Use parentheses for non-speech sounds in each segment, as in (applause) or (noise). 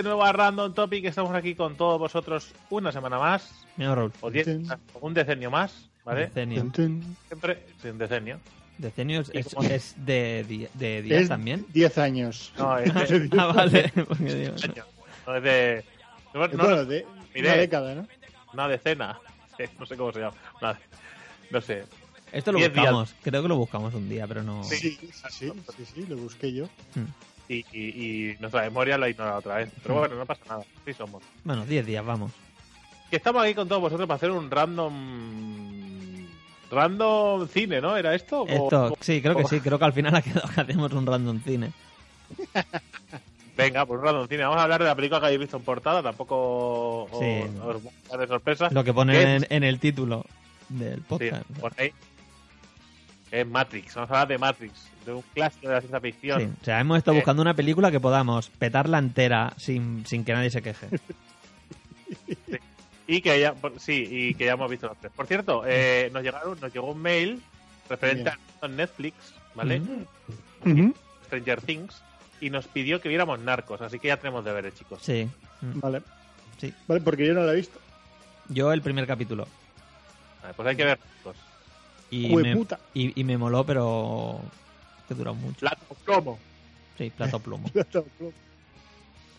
De nuevo a Random Topic. Estamos aquí con todos vosotros una semana más, Mira, Raúl. o diez, un decenio más, ¿vale? Decenio. Siempre sí, un decenio. Decenio es, es- como- es de, di- de días Es también. 10 años. No, (laughs) es de, Ah, vale. (laughs) Porque digo, año, no es de, no, no, bueno, de mire. una década, ¿no? una decena. (laughs) No sé cómo se llama. Una- no sé. Esto lo Diez días. buscamos. Creo que lo buscamos un día, pero no. Sí. Sí, sí, sí, sí, sí, lo busqué yo. Y, y, y nuestra memoria lo ha ignorado otra vez. Pero bueno, no pasa nada. Sí somos. Bueno, 10 días, vamos. Que estamos aquí con todos vosotros para hacer un random. Random cine, ¿no? ¿Era esto? Esto, o- sí, creo que sí. Creo que al final ha quedado que hacemos un random cine. (laughs) Venga, pues un random cine. Vamos a hablar de la película que habéis visto en portada. Tampoco os, Sí. os voy a dar de sorpresa. Lo que ponen en, en el título del Sí, podcast. por ahí. Es Matrix. Vamos a hablar de Matrix. De un clásico de la ciencia ficción. Sí, o sea, hemos estado Eh. buscando una película que podamos petarla entera sin, sin que nadie se queje. (laughs) Y que ya, sí, y que ya hemos visto los tres. Por cierto, eh, nos llegaron, nos llegó un mail referente a Netflix, ¿vale? Ujú. Stranger Things, y nos pidió que viéramos Narcos, así que ya tenemos deberes, chicos. Sí. Mm. Vale. Sí. Vale, porque yo no la he visto. Yo el primer capítulo. Vale, pues hay que ver Narcos. Y me, y, y me moló, pero que duró mucho. Plato plomo. Sí, plato (laughs) plomo.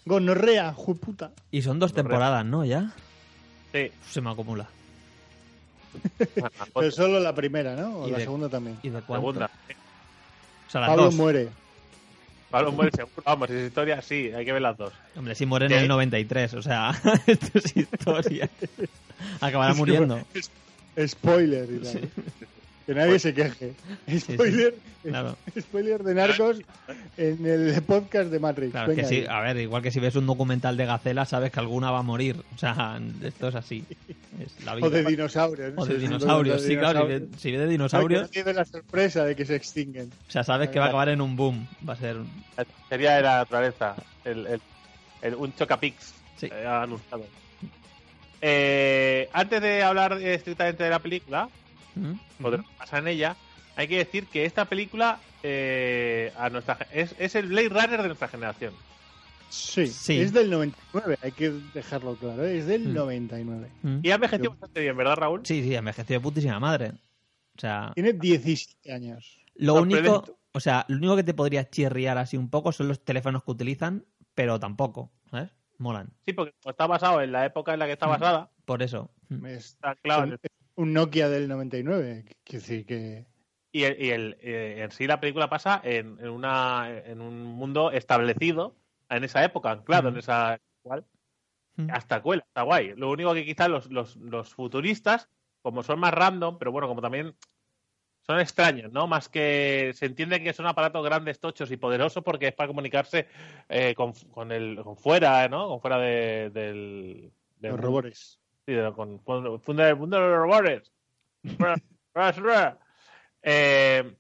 Gonorrea, jueputa. Y son dos Correcto. temporadas, ¿no? Ya Sí. se me acumula. Pero solo la primera, ¿no? O la de- segunda también. ¿Y de cuánto? Segunda. O sea, las Pablo dos. muere. Pablo muere seguro. Vamos, esa historia sí, hay que ver las dos. Hombre, si muere en ¿Qué? el 93, o sea, (laughs) esto es historia. (laughs) Acabará Es muriendo. Spoiler y tal. Que nadie se queje. sí. Spoiler, Claro, (laughs) spoiler de Narcos en el podcast de Matrix. claro, es que sí. A ver, igual que si ves un documental de Gacela, sabes que alguna va a morir. O sea, esto es así. Es la vida. O de dinosaurios. ¿no? O de dinosaurios, sí, claro. Si ves, si de dinosaurios, no tiene la sorpresa de que se extinguen. o sea, sabes que va a acabar en un boom. Va a ser. Sería de la naturaleza. El, el, el- un Chocapix Sí. eh, anunciado. Eh, antes de hablar estrictamente de la película, ¿Mm? o de lo que pasa en ella, hay que decir que esta película eh, a nuestra ge- es, es el Blade Runner de nuestra generación. Sí, Sí. es del 99, hay que dejarlo claro, es del Mm. 99. ¿Mm? Y ha envejecido bastante bien, ¿verdad, Raúl? Sí, sí, envejeció de putísima madre. O sea, Tiene 17 años. lo único, o sea, lo único que te podría chirriar así un poco son los teléfonos que utilizan, pero tampoco, ¿sabes? Molan. Sí, porque está basado en la época en la que está Mm. basada, Por eso. Mm. Es está claro. el- un Nokia del 99. Quiero decir que. Y, el, y el, eh, en sí la película pasa en, en, una, en un mundo establecido en esa época, anclado Mm. en esa cual. Mm. Hasta cuela, está guay. Lo único que quizás los, los, los futuristas, como son más random, pero bueno, como también son extraños, ¿no? Más que se entiende que son aparatos grandes, tochos y poderosos porque es para comunicarse eh, con, con el con fuera, ¿no? Con fuera de, del, del Los mundo. Sí, de- con, con el mundo del mundo de los robores. Eh,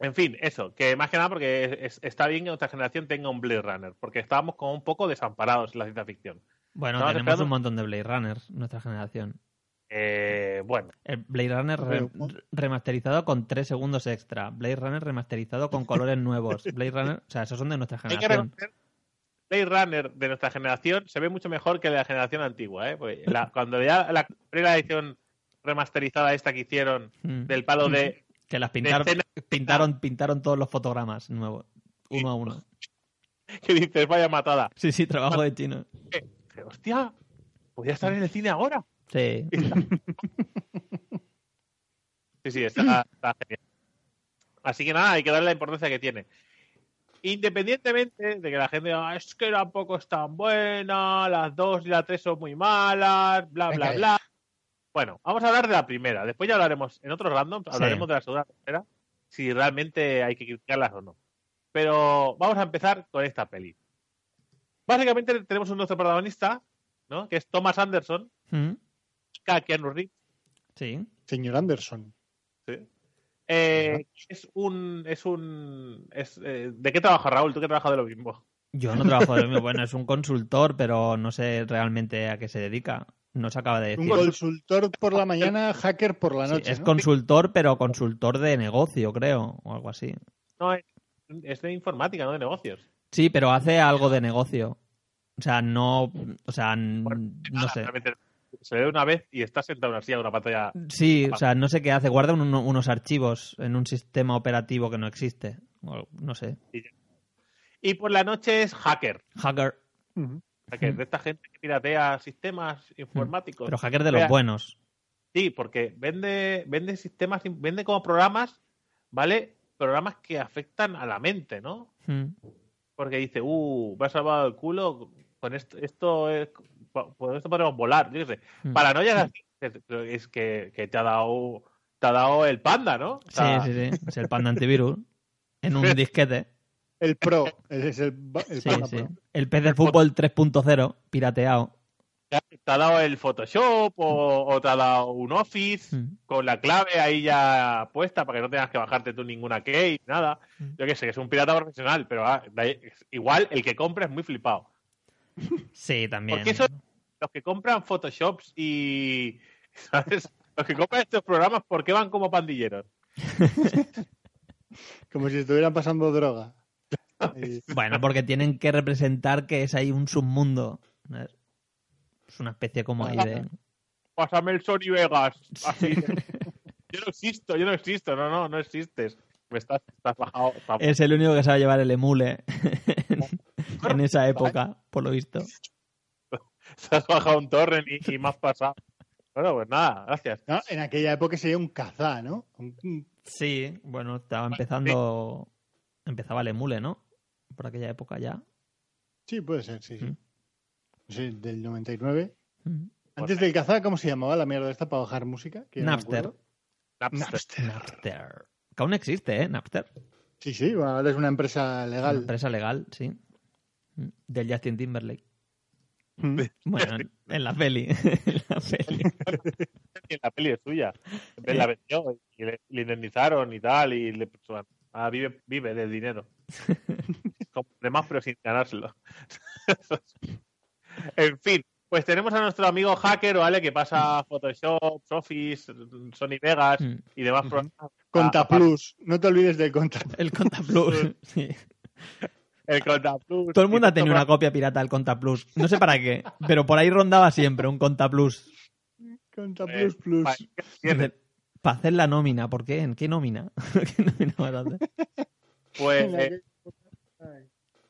en fin, eso, que más que nada porque es- está bien que nuestra generación tenga un Blade Runner, porque estábamos como un poco desamparados en la ciencia ficción. Bueno, tenemos esperando- un montón de Blade Runners, nuestra generación. Eh, bueno, El Blade Runner re- remasterizado con 3 segundos extra. Blade Runner remasterizado con (laughs) colores nuevos. Blade Runner, o sea, esos son de nuestra hay que generación. reconocer Blade Runner de nuestra generación se ve mucho mejor que el de la generación antigua, ¿eh? Porque la- (laughs) cuando ya la primera edición remasterizada esta que hicieron Mm. del palo de Que las pintaron, escena- pintaron, pintaron todos los fotogramas nuevos, uno a uno. (laughs) que dices, vaya matada. Sí, sí, trabajo de chino. Dije, Hostia, podría estar en el cine ahora. Sí. (laughs) Sí, sí, está, está genial. Así que nada, hay que darle la importancia que tiene. Independientemente de que la gente diga, "Ah, es que tampoco es tan buena, las dos y la tres son muy malas, bla, bla, Venga, bla. Bueno, vamos a hablar de la primera. Después ya hablaremos, en otros randoms, hablaremos de la segunda tercera, si realmente hay que criticarlas o no. Pero vamos a empezar con esta peli. Básicamente tenemos un nuestro protagonista, ¿no? Que es Thomas Anderson, Mm, Keanu Reeves, Sí. Señor Anderson. Eh, es un. Es un es, eh, ¿De qué trabaja Raúl? ¿Tú que trabajas de lo mismo? Yo no trabajo de lo mismo. (laughs) Bueno, es un consultor, pero no sé realmente a qué se dedica. No se acaba de Un decir. consultor por la mañana, (laughs) hacker por la Sí, noche. es ¿no? consultor, pero consultor de negocio, creo, o algo así. No, es, es de informática, no de negocios. Sí, pero hace algo de negocio. O sea, no. O sea, no Nada, sé. Se ve una vez y está sentado en una silla en una pantalla. Sí, o sea, no sé qué hace. Guarda un- unos archivos en un sistema operativo que no existe. O no sé. Y por la noche es hacker. Hacker. Hacker, de esta gente que piratea sistemas informáticos. Pero hacker de los Vea, buenos. Sí, porque vende, vende sistemas, vende como programas, ¿vale? Programas que afectan a la mente, ¿no? Mm. Porque dice, uh, me has salvado el culo, con esto, esto es, con esto podemos volar, yo qué sé. Mm. Paranoia así, es- es que, que te ha dado te ha dado el panda, ¿no? O Sí, sea, sí, sí. Es el panda antivirus. En un (laughs) disquete. El pro. Ese es el, el Sí, Panda sí. Pro. El pez de fútbol 3.0, pirateado. te ha dado el Photoshop o, o te ha dado un Office Mm. con la clave ahí ya puesta para que no tengas que bajarte tú ninguna key, nada. Mm. Yo qué sé, que es un pirata profesional, pero ah, igual el que compra es muy flipado. Sí, también. Porque eso- Los que compran Photoshops y. (laughs) ¿Sabes? Los que compran estos programas, ¿por qué van como pandilleros? (laughs) Como si estuvieran pasando droga. (laughs) Bueno, porque tienen que representar que es ahí un submundo. Es una especie como ahí de... Pásame el Sony Vegas. Así. yo no existo, yo no existo. No, no, no existes. Me estás, estás bajado. estás- Es el único que sabe llevar el emule en esa época, por lo visto. (laughs) te has bajado un torrent y, y me has pasado. Bueno, pues nada, gracias. No, en aquella época sería un cazá, ¿no? Sí, bueno, estaba empezando... Empezaba el emule, ¿no? Por aquella época ya. Sí, puede ser, sí, sí. Mm. Sé, del 99. Mm. Antes del cazá, ¿cómo se llamaba la mierda esta para bajar música? Que no Napster. Napster. Napster. Que aún existe, ¿eh? Napster. Sí, sí, bueno, ahora es una empresa Una legal. empresa legal, sí. Mm. Del Justin Timberlake. Mm. (laughs) Bueno, en- la peli. (laughs) en la peli. (laughs) La peli es suya. La vendió y le, le indemnizaron y tal. Y le ah, vive, vive del dinero. Como demás, pero sin ganárselo. en fin, pues tenemos a nuestro amigo hacker, ¿vale? Que pasa Photoshop, Office, Sony Vegas Mm. y demás programas. Conta Ah, Plus. No te olvides del Conta El Conta Plus. sí. El Conta Plus. Todo el mundo ha tenido una copia pirata del Conta Plus. No sé para qué, pero por ahí rondaba siempre un Conta Plus. Conta Eh, Plus Plus. Para hacer la nómina. ¿Por qué? ¿En qué nómina? (laughs) ¿Qué nómina vas a hacer? Pues, eh,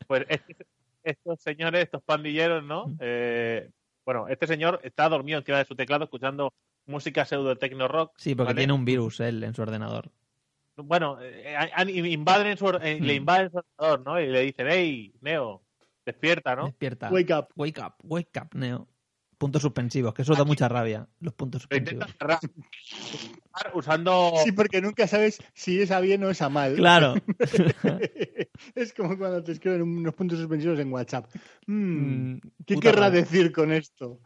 pues este- estos señores, estos pandilleros, ¿no? Eh, bueno, este señor está dormido encima de su teclado escuchando música pseudo techno rock. Sí, porque ¿vale? tiene un virus él en su ordenador. Bueno, eh, invaden su, eh, le Mm. invaden su ordenador, ¿no? Y le dicen, hey, Neo, despierta, ¿no? Despierta. Wake up. Wake up, wake up, Neo. Puntos suspensivos, que eso da mucha rabia. Los puntos suspensivos. cerrar usando... Sí, porque nunca sabes si es a bien o es a mal. Claro. (laughs) es como cuando te escriben unos puntos suspensivos en WhatsApp. Mm, Mm, ¿Qué puta querrá decir con esto?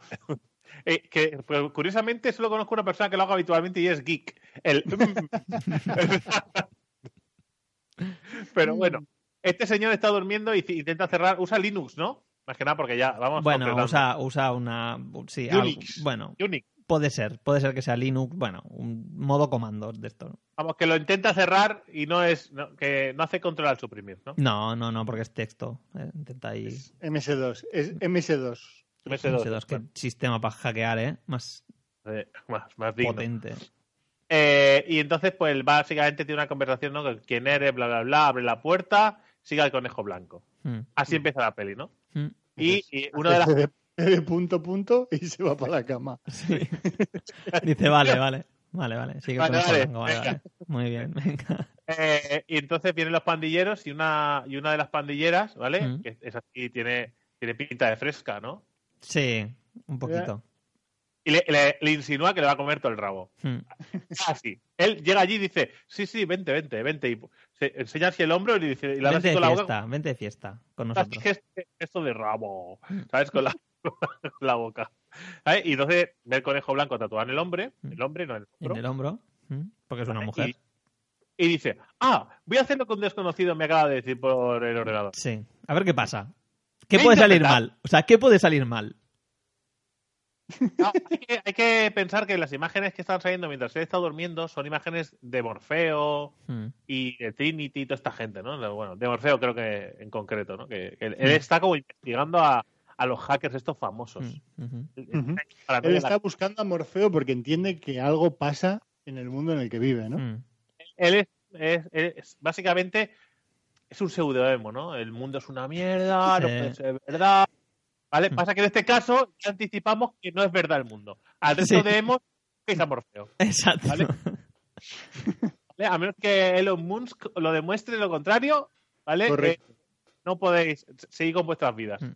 Eh, que pues, curiosamente solo conozco una persona que lo haga habitualmente y es Geek. El... (laughs) Pero bueno, este señor está durmiendo y intenta cerrar... Usa Linux, ¿no? Más que nada porque ya vamos Bueno, usa, usa una. Sí, algo- Unix. bueno, Unix. puede ser. Puede ser que sea Linux. Bueno, un modo comandos de esto. Vamos, que lo intenta cerrar y no es... no- que no hace control al suprimir, ¿no? No, no, no, porque es texto. eh, Intenta ahí. MS2. Es MS2. MS2. MS2, qué sistema para hackear, ¿eh? Más Eh, más, más digno. potente. Eh, y entonces, pues básicamente tiene una conversación, ¿no? Con quién eres, bla, bla, bla, abre la puerta, sigue al conejo blanco. Mm, Así empieza la peli, ¿no? mm, Y, y una de las... punto punto y se va para la cama. sí. (laughs) Dice, vale, vale. Vale, vale. Sigue Vale, con vale, Polanco, vale, vale. Muy bien, (laughs) venga. Eh, y entonces vienen los pandilleros y una, y una de las pandilleras, ¿vale? Mm. Que es así, tiene, tiene pinta de fresca, ¿no? Sí, un poquito. Y le, le- le insinúa que le va a comer todo el rabo. (laughs) Mm. Así. Él llega allí y dice, sí, sí, vente, vente, vente. Y se enseña así el hombro y le dice, y hace Vente de con la boca. fiesta, vente de fiesta con nosotros. que es- esto de rabo, ¿sabes? Con la, con la boca. ¿Sabes? Y entonces ve el conejo blanco tatuado en el hombre, el hombre, no en el En hombro, el hombro, mm, porque es una mujer. Y, y dice, ah, voy a hacer lo que un desconocido me acaba de decir por el ordenador. Sí. A ver qué pasa. ¿Qué puede salir mal? O sea, ¿qué puede salir mal? No, hay, que, hay que pensar que las imágenes que están saliendo mientras él está durmiendo son imágenes de Morfeo Mm. y de Trinity y toda esta gente, ¿no? Bueno, de Morfeo creo que en concreto, ¿no? Que, que él, él Mm. está como investigando a, a los hackers estos famosos. Mm. Paranoia Él la- está buscando a Morfeo porque entiende que algo pasa en el mundo en el que vive, ¿no? Mm. él es, es- es- básicamente es un pseudónimo, ¿no? El mundo es una mierda, no Sí. puede ser verdad. ¿Vale? Mm. Pasa que en este caso ya anticipamos que no es verdad el mundo. Al resto Sí. de Emos es a Morfeo. Exacto. Vale. (laughs) ¿vale? A menos que Elon Musk lo demuestre lo contrario, ¿vale? Correcto. Eh, no podéis seguir con vuestras vidas. Mm.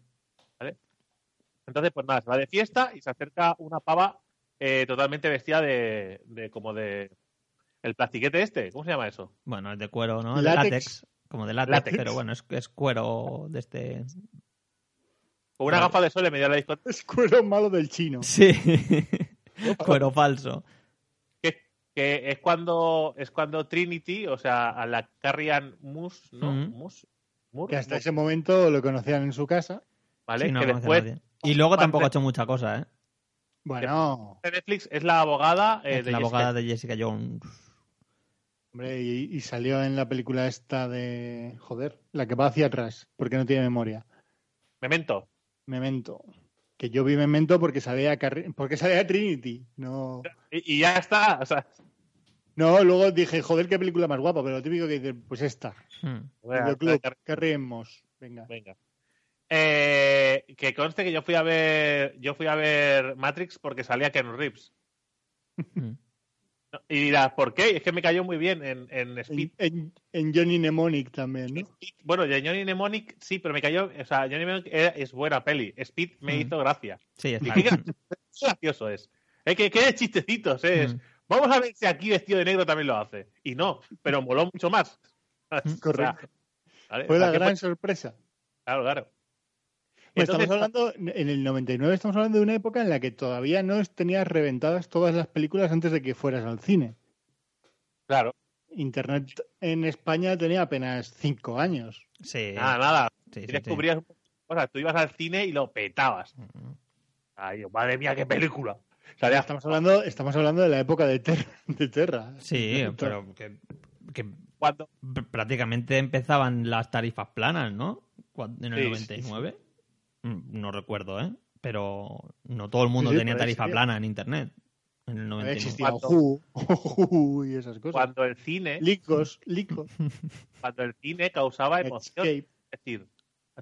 ¿Vale? Entonces, pues nada, se va de fiesta y se acerca una pava eh, totalmente vestida de, de como de el plastiquete este, ¿cómo se llama eso? Bueno, es de cuero, ¿no? De Látex. látex. Como de látex, Látex. pero bueno, es, es cuero de este. Con una Vale. gafa de sol en medio de la discoteca. Es cuero malo del chino. Sí. cuero falso. Que, que es cuando es cuando Trinity, o sea, a la Carrian Mus, ¿no? Mm. Mus, Mur, Que hasta ese momento lo conocían en su casa. ¿vale? Sí, no que conoce a después nadie. Y luego tampoco ha hecho mucha cosa, ¿eh? Bueno, de Netflix es la abogada eh, Es de la Jessica abogada de Jessica Jones. Hombre, y, y salió en la película esta de. Joder, la que va hacia atrás, porque no tiene memoria. Memento. Memento. Que yo vi Memento porque salía, Carri- porque salía Trinity. No, Y, y ya está, o sea, no, luego dije, joder, qué película más guapa, pero lo típico que dice, pues esta. Mm. bueno, Car-. Venga. venga. Eh, que conste que yo fui a ver yo fui a ver Matrix porque salía Ken Reeves. Y dirás, ¿por qué? Es que me cayó muy bien en, en Speed. En, en- en Johnny Mnemonic también, ¿no? Speed- Bueno, de Johnny Mnemonic sí, pero me cayó. O sea, Johnny Mnemonic era- es buena peli. Speed me Mm. hizo gracia. Sí, está Y qué bien. gracioso, es. Es que, que de chistecitos, ¿eh? es. Mm. Vamos a ver si aquí vestido de negro también lo hace. Y no, pero moló mucho más. (laughs) O sea, Correcto. ¿vale? Fue O sea, la gran fue- sorpresa. Claro, claro. Pues Entonces, estamos hablando, en el 99 estamos hablando de una época en la que todavía no tenías reventadas todas las películas antes de que fueras al cine. Claro, Internet en España tenía apenas cinco años. Sí. nada, nada. Sí, Y sí, sí. descubrías cosas. Tú ibas al cine y lo petabas. Mm. Ay, madre mía, qué película. Salía- Estamos hablando, estamos hablando de la época de, Ter- de Terra. Sí, pero que, pr- prácticamente empezaban las tarifas planas, ¿no? En el Sí, 99. Mm, No recuerdo, ¿eh? Pero no todo el mundo Sí, sí, tenía tarifa plana en internet. En el Había 99. existido Cuando- y esas cosas. cuando el cine, Licos, licos. (laughs) cuando el cine causaba emoción. Es decir,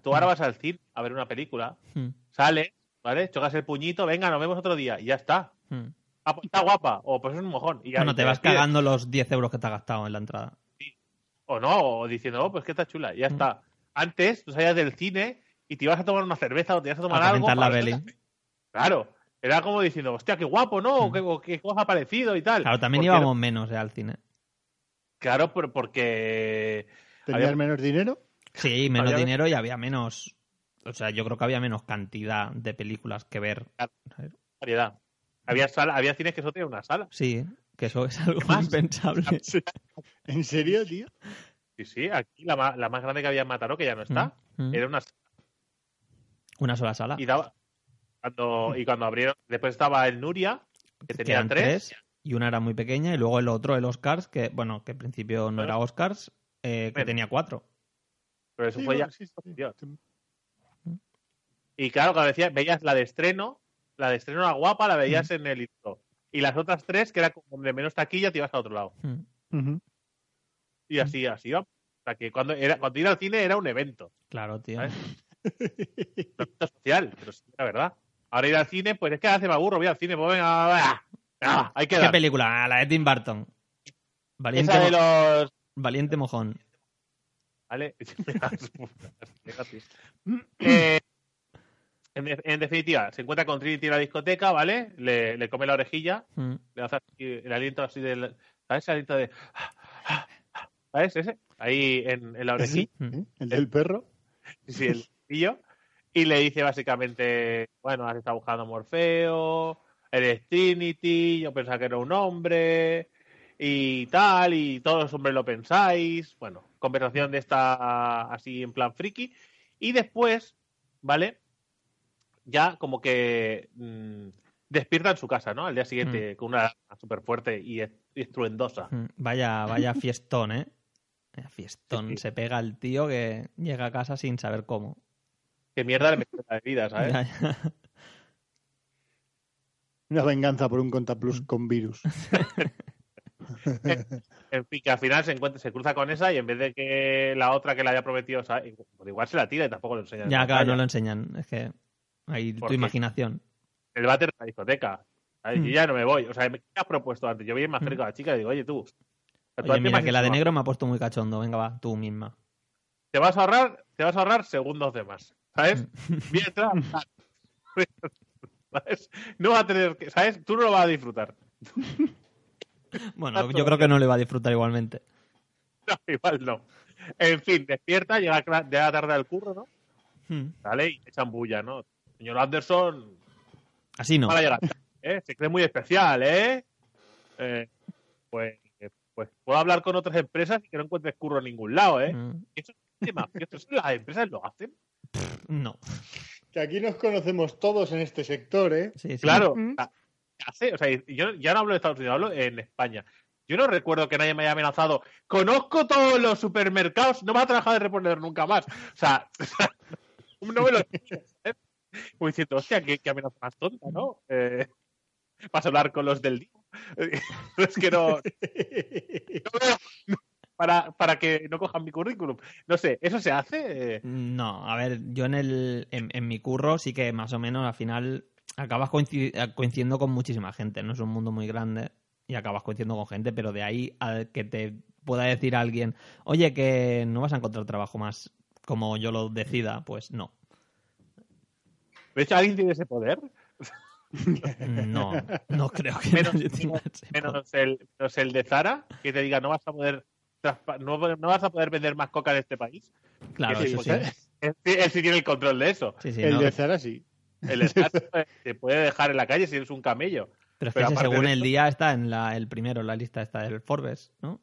tú ahora vas al cine a ver una película, Mm, sales, ¿vale? Chocas el puñito, venga, nos vemos otro día y ya está. mm. Ah, pues está guapa, o pues es un mojón. Y ya Bueno, te vas despides. cagando los 10 euros que te has gastado en la entrada. O no, o diciendo, oh, pues que está chula, y ya Mm. está. Antes, tú salías del cine y te ibas a tomar una cerveza o te ibas a tomar A algo. la para-. Claro. Era como diciendo, hostia, qué guapo, ¿no? Mm. ¿Qué, qué cosa ha parecido y tal. Claro, también Porque- íbamos menos eh, al cine. Claro, por- porque. ¿Tenías Había- menos dinero? Sí, menos Había- dinero y había menos. O sea, yo creo que había menos cantidad de películas que ver. ¿sabes? variedad. Había, sala, había cines que solo tenían una sala. Sí, que eso es algo más? impensable. (laughs) ¿En serio, tío? Sí, sí, aquí la, ma- la más grande que había en Mataró, que ya no está, Mm, mm. era una Una sola sala. y daba cuando y cuando abrieron después estaba el Nuria que tenía tres, y una era muy pequeña y luego el otro, el Oscars, que bueno, que en principio no Bueno. era Oscars, eh, que Bueno. tenía cuatro. pero eso Sí, fue ya sí, sí. Y claro cuando decía veías la de estreno la de estreno era guapa la veías en el intro y las otras tres que era como de menos taquilla te ibas a otro lado Mm, y así así iba o sea que cuando era cuando ir al cine era un evento Claro, tío. ¿Sabes? Un evento social pero sí, la verdad ahora ir al cine pues es que hace me aburro voy al cine pues venga. Ah, hay que ¿Qué dar. película? Ah, la de Tim Burton. Valiente, Esa de los... Valiente mojón. ¿Vale? (laughs) (clears throat) Eh, en, de- en definitiva, se encuentra con Trinity en la discoteca, ¿vale? Le, le come la orejilla, Mm. le hace así el aliento así del... ¿Sabes? El aliento de... ¿Sabes? Ese. Ahí en, en la orejilla. El del perro. Sí, el Y le dice básicamente, bueno, has estado buscando a Morfeo, eres Trinity, yo pensaba que era un hombre y tal, y todos los hombres lo pensáis. Bueno, conversación de esta así en plan friki. Y después, ¿vale? Ya como que mm, despierta en su casa, ¿no? Al día siguiente con una súper fuerte y est- y estruendosa. Mm. Vaya, vaya fiestón, ¿eh? Fiestón. Sí, sí. Se pega el tío que llega a casa sin saber cómo. Qué mierda le metió en la vida, ¿sabes? Ya, ya. Una venganza por un Contaplus Mm. con virus. (laughs) En fin, que al final se encuentra, se cruza con esa y en vez de que la otra que le haya prometido, ¿sabes? Pues igual se la tira y tampoco lo enseña. en Ya, la claro, no lo enseñan. Es que hay tu imaginación. El váter de la discoteca. ¿sabes? Mm. Yo ya no me voy. O sea, ¿qué has propuesto antes? Yo vi más cerca a la chica y digo, oye, tú. ¿tú Oye, mira, que la de negro me ha puesto muy cachondo. Venga, va, tú misma. Te vas a ahorrar, te vas a ahorrar segundos de más. ¿Sabes? Mm. (laughs) Mientras. ¿Sabes? No va a tener que. ¿Sabes? Tú no lo vas a disfrutar. Bueno, yo creo que no le va a disfrutar igualmente. (laughs) No, igual no. En fin, despierta, llega, llega tarde al curro, ¿no? Mm. ¿Vale? Y echan bulla, ¿no? Señor Anderson, Así no. para llegar. ¿eh? Se cree muy especial, ¿eh? Eh, pues, pues puedo hablar con otras empresas y que no encuentres curro en ningún lado, ¿eh? Mm. Eso es. Eso las empresas lo hacen. No. Que aquí nos conocemos todos en este sector, ¿eh? Sí, sí. Claro. Mm. o sea, hace- o sea, yo ya no hablo de Estados Unidos, hablo en España. Yo no recuerdo que nadie me haya amenazado. Conozco todos los supermercados, no vas a trabajar de reponedor nunca más. O sea, (laughs) no me lo ¿sabes? Como diciendo, hostia, qué, qué amenaza más tonta, ¿no? Eh, vas a hablar con los del DIO. (laughs) es que no, no veo- para, para que no cojan mi currículum. No sé, ¿eso se hace? No, a ver, yo en, el, en, en mi curro sí que más o menos al final acabas coincidi- coincidiendo con muchísima gente. No es un mundo muy grande y acabas coincidiendo con gente, pero de ahí a que te pueda decir alguien, oye, que no vas a encontrar trabajo más como yo lo decida, pues no. ¿De hecho alguien tiene ese poder? (laughs) No, no creo que Menos- nadie tenga ese poder. menos el, menos el de Zara, que te diga no vas a poder no, no vas a poder vender más coca en este país. Claro, Que sí, eso sí. Él, sí- él sí tiene el control de eso. Sí, sí, el no. de Zara sí. El Estado te- te puede dejar en la calle si eres un camello. Pero es que pero ese aparte según de el esto- día está en la, el primero, en la lista está del Forbes, ¿no?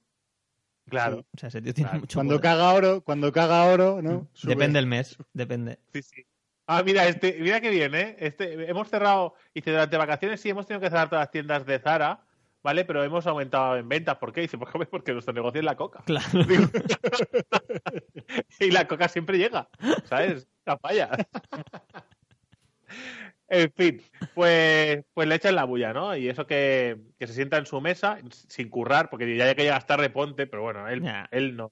Claro, O sea, ese tío tiene Claro. mucho Cuando poder. caga oro, cuando caga oro, ¿no? Sube. Depende del mes, depende. sí, sí. Ah, mira, este, mira qué bien, ¿eh? Este, hemos cerrado, dice, durante vacaciones sí hemos tenido que cerrar todas las tiendas de Zara, ¿vale? Pero hemos aumentado en ventas. ¿Por qué? Dice, pues porque nuestro negocio es la coca. Claro. (laughs) Digo, (laughs) y la coca siempre llega, ¿sabes? La falla. (laughs) En fin, pues, pues le echan la bulla, ¿no? Y eso que, que se sienta en su mesa sin currar, porque ya que llegas tarde, ponte, pero bueno, él, él no.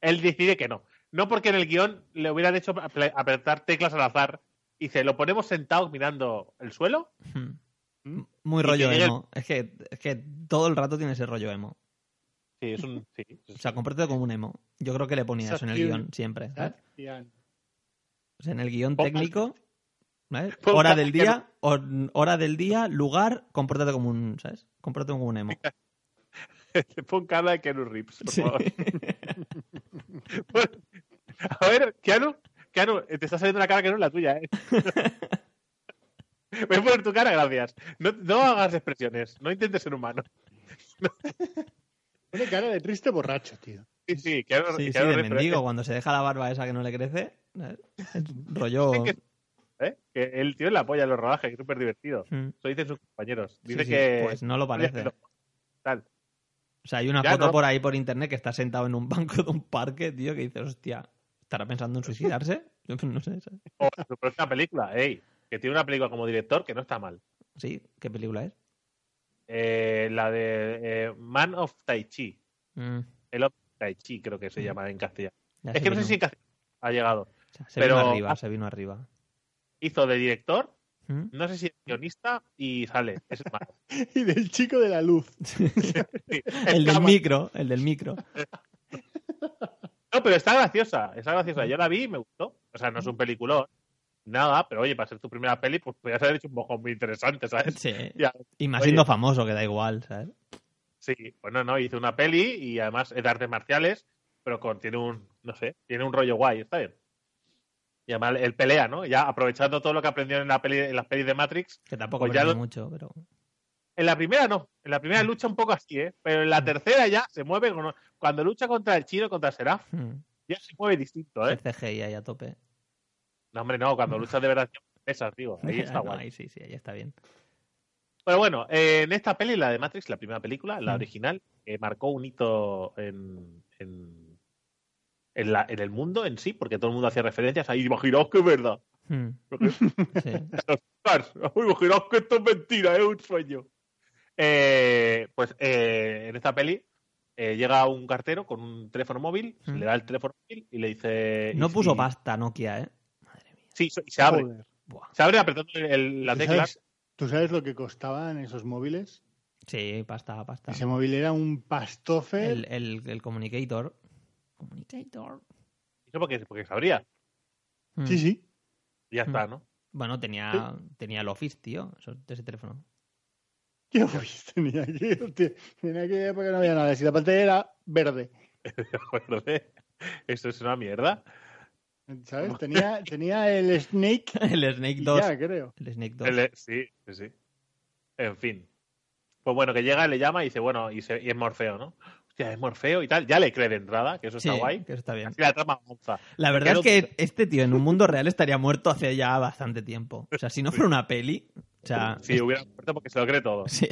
Él decide que no. No porque en el guion le hubieran hecho apretar teclas al azar y se lo ponemos sentado mirando el suelo. Hmm. Muy rollo que llegue el- emo. Es que, es que todo el rato tiene ese rollo emo. Sí, es un. Sí, O sea, compórtate como un emo. Yo creo que le ponía eso en el guion siempre. ¿sabes? O sea, en el guion técnico. (laughs) Ponga- Hora del día, hor- hora del día, lugar, compórtate como un, ¿sabes? Compórtate como un emo. (laughs) Pon cara de Keanu Reeves, por Sí. favor. (laughs) A ver, Keanu, Keanu, te está saliendo una cara que no es la tuya, ¿eh? (laughs) Voy a poner tu cara, gracias. No, no hagas expresiones, no intentes ser humano. (laughs) Pone cara de triste borracho, tío. Sí, sí, Sí, sí, Keanu de Reeves, pero mendigo, cuando se deja la barba esa que no le crece. rollo... Sí, ¿eh? Que el tío le apoya en los rodajes, que es súper divertido. Mm. Eso dicen sus compañeros. Sí, Dice sí, que. Pues no lo parece. Tal. O sea, hay una Ya foto no. por ahí por internet que está sentado en un banco de un parque, tío, que dices, hostia, ¿estará pensando en suicidarse? Yo no sé. ¿sabes? O su próxima película, ey, que tiene una película como director que no está mal. Sí, ¿qué película es? Eh, la de eh, Man of Tai Chi. Mm, El of Tai Chi, creo que se llama en castellano. ya Es que no sé si en castellano ha llegado. o sea, se pero- vino arriba, se vino arriba. Hizo de director ¿Mm? No sé si es guionista y sale. Es el malo. (laughs) Y del chico de la luz. (laughs) Sí, El del micro, el del micro. (laughs) No, pero está graciosa, está graciosa. Yo la vi y me gustó. O sea, no es un peliculón, nada, pero oye, para ser tu primera peli, pues podrías haber hecho un mojón muy interesante, ¿sabes? Sí. (laughs) Ya, Y más Oye. siendo famoso, que da igual, ¿sabes? sí, bueno, no, hizo una peli y además es de artes marciales, pero con, tiene un, no sé, tiene un rollo guay, está bien. Y además él pelea, ¿no? Ya aprovechando todo lo que aprendió en, la peli, en las pelis de Matrix. Que tampoco Pues ya lo- mucho, pero. En la primera no, en la primera lucha un poco así, ¿eh? Pero en la tercera ya se mueve, con- cuando lucha contra el chino, contra Seraph, hmm, ya se mueve distinto, ¿eh? el CGI ahí a tope. No, hombre, no, cuando luchas de verdad pesas, digo, ahí está (laughs) No, guay. ahí sí, sí, ahí está bien. Pero bueno, eh, en esta peli, la de Matrix, la primera película, la Mm. original, eh, marcó un hito en, en, en, la- en el mundo en sí, porque todo el mundo hacía referencias a imaginaos que es verdad. Porque- (laughs) sí. (laughs) Imaginaos que esto es mentira, es un sueño. Eh, pues eh, en esta peli llega un cartero con un teléfono móvil, se Mm. le da el teléfono móvil y le dice... No puso pasta Nokia, ¿eh? Sí, y se abre. Joder. Se abre apretando el- la ¿Tú tecla. sabes, tú sabes lo que costaban esos móviles? Sí, pasta, pasta. Ese móvil era un pastofe. El, el, el communicator. Communicator. Eso porque, porque se abría. Hmm. Sí, sí. Y ya Mm. está, ¿no? Bueno, tenía, tenía el Office, tío, ese teléfono. ¿Qué pues, tenía que tío, Tenía que porque no había nada. Si la pantalla era verde. (laughs) Joder, ¿eh? Eso es una mierda. ¿Sabes? (laughs) Tenía, tenía el Snake. (laughs) El Snake y 2. ya, creo. El Snake 2. El- sí, sí, sí. En fin. Pues bueno, que llega, le llama y dice, bueno, y, se- y es Morfeo, ¿no? Hostia, es Morfeo y tal. Ya le cree de entrada, que eso Sí, está guay. que eso está bien. Así la trama avanza. La verdad es que este tío en un mundo real estaría muerto hace ya bastante tiempo. O sea, si no fuera una peli, o sea, Sí, hubiera muerto porque se lo cree todo. (laughs) sí.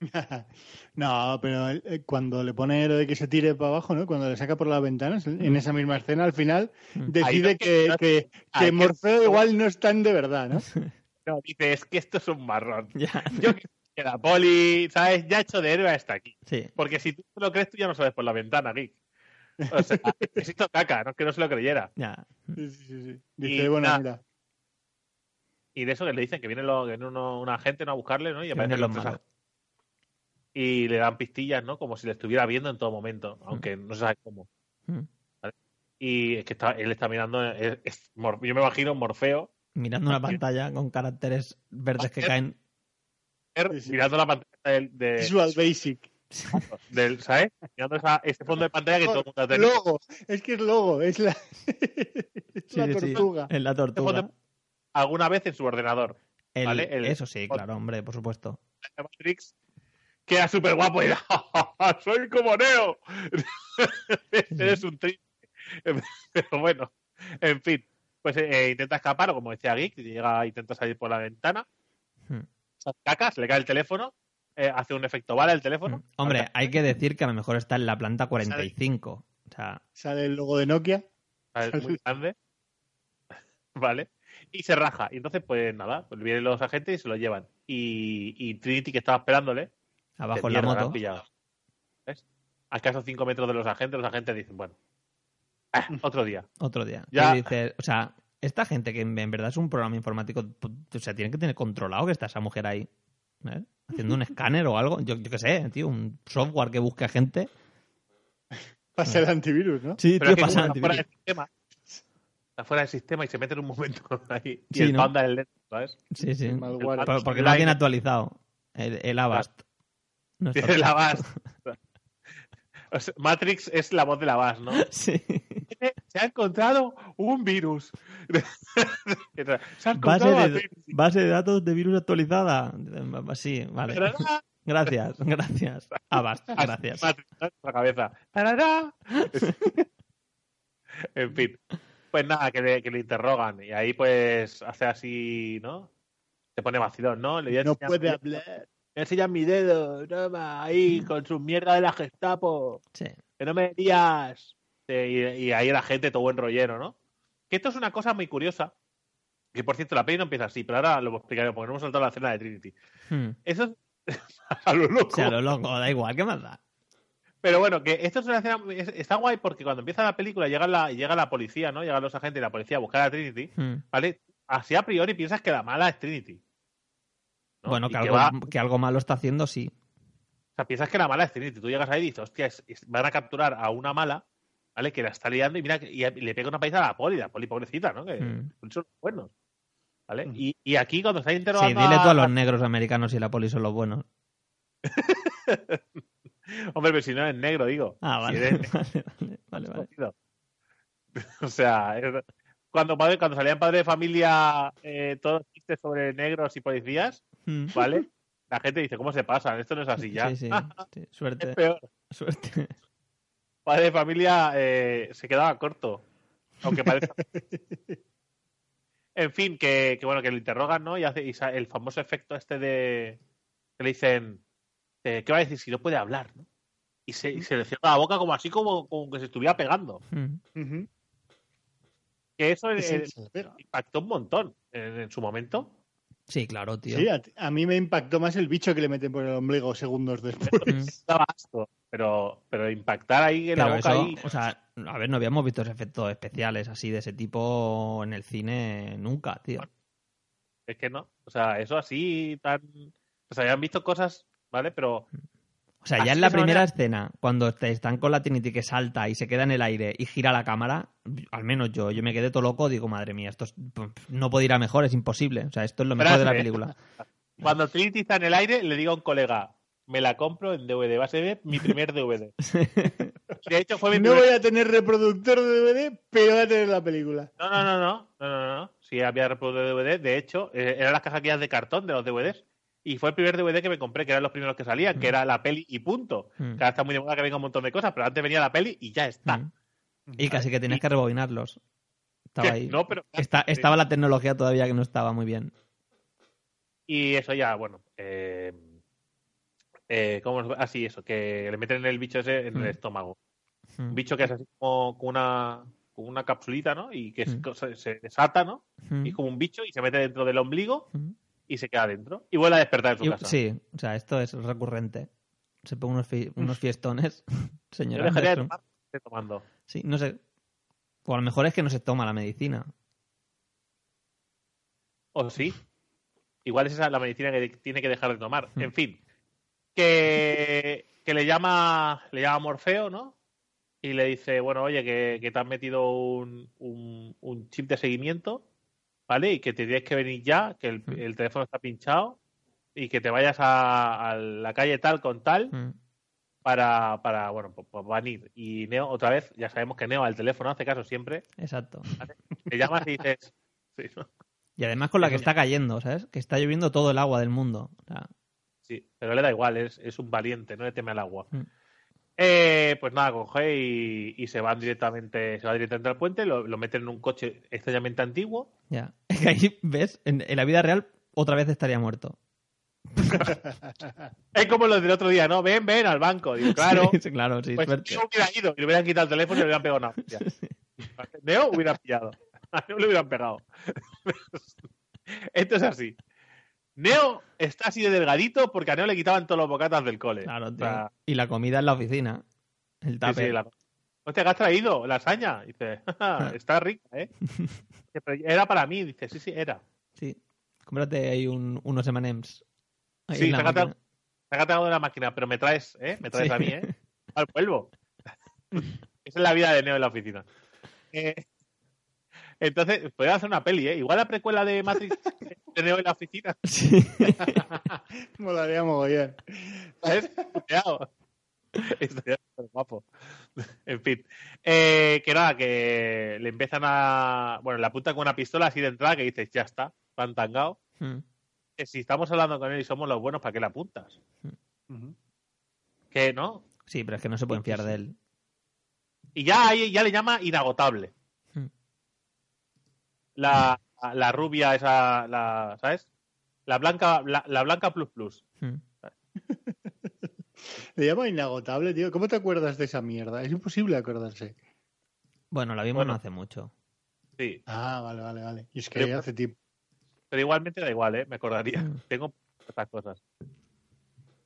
(laughs) no, pero eh, cuando le pone lo de que se tire para abajo, ¿no? Cuando le saca por las ventanas, en esa misma escena, al final, Mm. decide que, que, que que- Morfeo igual no es tan de verdad, ¿no? No, dice, es que esto es un marrón. ya, Yo que que la poli, ¿sabes? Ya he hecho de héroe hasta aquí. sí. Porque si tú te lo crees, tú ya no sabes por la ventana, Geek. O sea, (laughs) necesito caca, no es que no se lo creyera. Ya. Sí, sí, sí, sí. Dice, Y bueno, mira. Y de eso que le dicen que viene, lo, que viene uno, una gente ¿no? a buscarle, ¿no? Y aparecen los los tres. Y le dan pistillas, ¿no? Como si le estuviera viendo en todo momento, aunque no se sabe cómo. Mm. Y es que está, él está mirando, es- es Mor- yo me imagino Morfeo Mirando una pantalla con caracteres verdes que caen. mirando la pantalla del, de- Visual Basic. (laughs) del- ¿sabes? Mirando esa- ese fondo de pantalla que todo el mundo ha tenido. Logo, es que es logo, es la, (laughs) es Sí, la sí, sí. tortuga. En la tortuga. alguna vez en su ordenador. El- Vale, el- Eso sí, claro, hombre, por supuesto. Matrix, que era súper guapo y era, (laughs) soy como Neo. (laughs) Eres un triste. Pero bueno, en fin. Pues eh, intenta escapar, o como decía Geek, llega, intenta salir por la ventana, Hmm. se caca, se le cae el teléfono, eh, hace un efecto bala el teléfono. Mm. Hombre, hay que decir que a lo mejor está en la planta 45. O sea, Sale el logo de Nokia. Es muy grande. (laughs) Vale. Y se raja. Y entonces, pues nada, pues vienen los agentes y se lo llevan. Y, y Trinity, que estaba esperándole, abajo en la moto. pillado. ¿Ves? A escasos cinco metros de los agentes, los agentes dicen, bueno, ah, otro día. Otro día. Ya. Y dices, o sea, esta gente que en verdad es un programa informático, o sea, tiene que tener controlado que está esa mujer ahí. Haciendo un (laughs) escáner o algo. Yo, yo qué sé, tío, un software que busque a gente. Pasa el antivirus, ¿no? Sí, Pero tío, pasa fuera antivirus. del sistema. Está fuera del sistema y se mete en un momento (laughs) ahí. Y Sí, el ¿no? panda del lento, ¿sabes? Sí, sí. El malware. Porque no lo tiene actualizado. El, el Avast. No (laughs) la VAS. O sea, Matrix es la voz de la VAS, ¿no? (laughs) Sí. Se ha encontrado un virus. (laughs) Se ha Base encontrado a de, base de datos de virus actualizada. Sí, vale. Tarará. Gracias, gracias. Avast, gracias. Matrix, la cabeza. Tarará. en fin. Pues nada, que le, que le interrogan. Y ahí pues hace así, ¿no? Se pone vacilón, ¿no? Le No puede hablar. Me enseñan mi dedo, toma, ahí, con su mierda de la Gestapo. Sí. Que no me lías. Sí, y, y ahí la gente todo buen rollero, ¿no? Que esto es una cosa muy curiosa. Que por cierto, la peli no empieza así, pero ahora lo explicaré porque no hemos saltado la escena de Trinity. Hmm. Eso es (laughs) a lo O loco. sea, lo loco, da igual, ¿qué más da? Pero bueno, que esto es una escena, es- está guay porque cuando empieza la película llega la, llega la policía, ¿no? Llegan los agentes y la policía a buscar a Trinity, Hmm. ¿vale? así a priori piensas que la mala es Trinity. ¿No? Bueno, que algo, que algo malo está haciendo, sí. O sea, piensas que la mala es Trinity. Tú llegas ahí y dices, hostia, es- es- van a capturar a una mala, ¿vale? Que la está liando y mira, y, le pega una paisa a la poli, la poli pobrecita, ¿no? Que Mm. son los buenos. ¿Vale? Mm. Y, y aquí cuando está Sí, interrogando dile tú a a- los negros americanos y la poli son los buenos. (laughs) Hombre, pero si no es negro, digo. Ah, Si vale. eres- (laughs) vale, vale, vale. (laughs) O sea, es- cuando, padre- cuando salían padre de familia eh, todos los chistes sobre negros y policías. ¿Vale? (laughs) La gente dice, ¿cómo se pasan? Esto no es así ya. Sí, (laughs) sí. Suerte. es peor. Suerte. Padre de familia eh, se quedaba corto. Aunque parezca. (laughs) en fin, que, que bueno, que lo interrogan, ¿no? Y hace y el famoso efecto este de. que le dicen. eh, ¿Qué va a decir si no puede hablar? ¿no? Y se, y se le cierra la boca como así, como, como que se estuviera pegando. Mm. Que eso Sí, eh, impactó un montón en, en su momento. Sí, claro, tío. Sí, a, a mí me impactó más el bicho que le meten por el ombligo segundos después. Mm. Daba asco. Pero, pero impactar ahí en Pero la boca eso, ahí. o sea, a ver, no habíamos visto esos efectos especiales así de ese tipo en el cine nunca, tío. Es que no. O sea, eso así tan. O sea, habían visto cosas, ¿vale? Pero O sea, ya en la primera manera- escena, cuando te están con la Trinity que salta y se queda en el aire y gira la cámara, al menos yo, yo me quedé todo loco, digo, madre mía, esto es- no puede ir a mejor, es imposible. O sea, esto es lo mejor de la película. (laughs) Cuando Trinity está en el aire, le digo a un colega, me la compro en DVD, va a ser mi primer DVD. (laughs) De hecho, fue mi No primer... voy a tener reproductor de DVD, pero voy a tener la película. No, no, no, no, no, no, no. Sí, había reproductor de DVD. De hecho, eh, eran las cajas de cartón de los DVDs. Y fue el primer DVD que me compré, que eran los primeros que salían, que era la peli y punto. Mm. Que ahora está muy de moda que venga un montón de cosas, pero antes venía la peli y ya está. Mm. Y casi que tenías que rebobinarlos. Estaba (laughs) ahí. No, pero... Está- estaba la tecnología todavía que no estaba muy bien. Y eso ya, bueno. Eh, eh, ¿Cómo Así, eso, que le meten el bicho ese en el Mm. estómago. Mm. Un bicho que es así como con una, con una capsulita, ¿no? Y que Mm. se, se desata, ¿no? Mm. Y es como un bicho y se mete dentro del ombligo Mm. Y se queda dentro. Y vuelve a despertar en su Y- casa. sí, o sea, esto es recurrente. Se pone unos, fi- unos (laughs) fiestones, (laughs) Yo señora. dejaría de tomar, estoy tomando. Sí, no sé. O a lo mejor es que no se toma la medicina. O sí. Igual es esa la medicina que tiene que dejar de tomar. Mm. En fin. Que, que le llama le llama Morfeo, ¿no? Y le dice, bueno, oye, que, que te han metido un, un, un chip de seguimiento, ¿vale? Y que te tienes que venir ya, que el, Mm. el teléfono está pinchado y que te vayas a, a la calle tal con tal Mm. para, para bueno, pues, pues van a ir. Y Neo, otra vez, ya sabemos que Neo al teléfono hace caso siempre. Exacto. Te llamas y dices, (laughs) sí, ¿no? Y además con la que está cayendo, ¿sabes? Que está lloviendo todo el agua del mundo. O sea, Sí, pero le da igual, es, es un valiente, no le teme al agua. Mm. Eh, pues nada, coge y, y se van directamente, se va directamente al puente, lo, lo meten en un coche extrañamente antiguo. ya. (laughs) Es que ahí, ¿ves? En, en la vida real otra vez estaría muerto. (laughs) Es como los del otro día, ¿no? Ven, ven al banco. Digo, claro, (laughs) Sí, sí, claro, sí, pues suerte. yo hubiera ido y le hubieran quitado el teléfono y le hubieran pegado una hostia. Neo hubiera pillado. A Neo le hubieran pegado. Esto es así. Neo está así de delgadito porque a Neo le quitaban todos los bocatas del cole. Claro, O tío. sea, Y la comida en la oficina. El Sí, tupper. sí, la... Hostia, ¿qué has traído? Lasaña. Dice, "Ja, (laughs) está rica, ¿eh? (laughs) Dice, "Pero era para mí. Dice, sí, sí, era. Sí. Cómprate ahí un, unos M&M's. Sí, sácate, algo de la máquina, pero me traes, ¿eh? Me traes Sí. a mí, ¿eh? (laughs) Al vuelvo. Esa es la vida de Neo en la oficina. Eh, entonces, podría hacer una peli, ¿eh? Igual la precuela de Matrix de Neo en la oficina. Sí. (laughs) Molaría mogollón. ¿Sabes? Cuidado. Estaría súper guapo. En fin. Eh, que nada, que le empiezan a. Bueno, le apuntan con una pistola así de entrada que dices, ya está, van tangado. Mm. Que si estamos hablando con él y somos los buenos, ¿para qué le apuntas? Ujú. Que no. Sí, pero es que no se pueden fiar de él. Y ya ahí ya le llama inagotable. Hmm. La, la rubia esa, la, ¿sabes? La blanca, la, la blanca plus plus. (laughs) Mm. Le llama inagotable, tío. ¿Cómo te acuerdas de esa mierda? Es imposible acordarse. Bueno, la vimos Bueno. no hace mucho. Sí. Ah, vale, vale, vale. Y es que Pero- hace tiempo. Pero igualmente da igual, ¿eh? Me acordaría. Mm. Tengo estas cosas.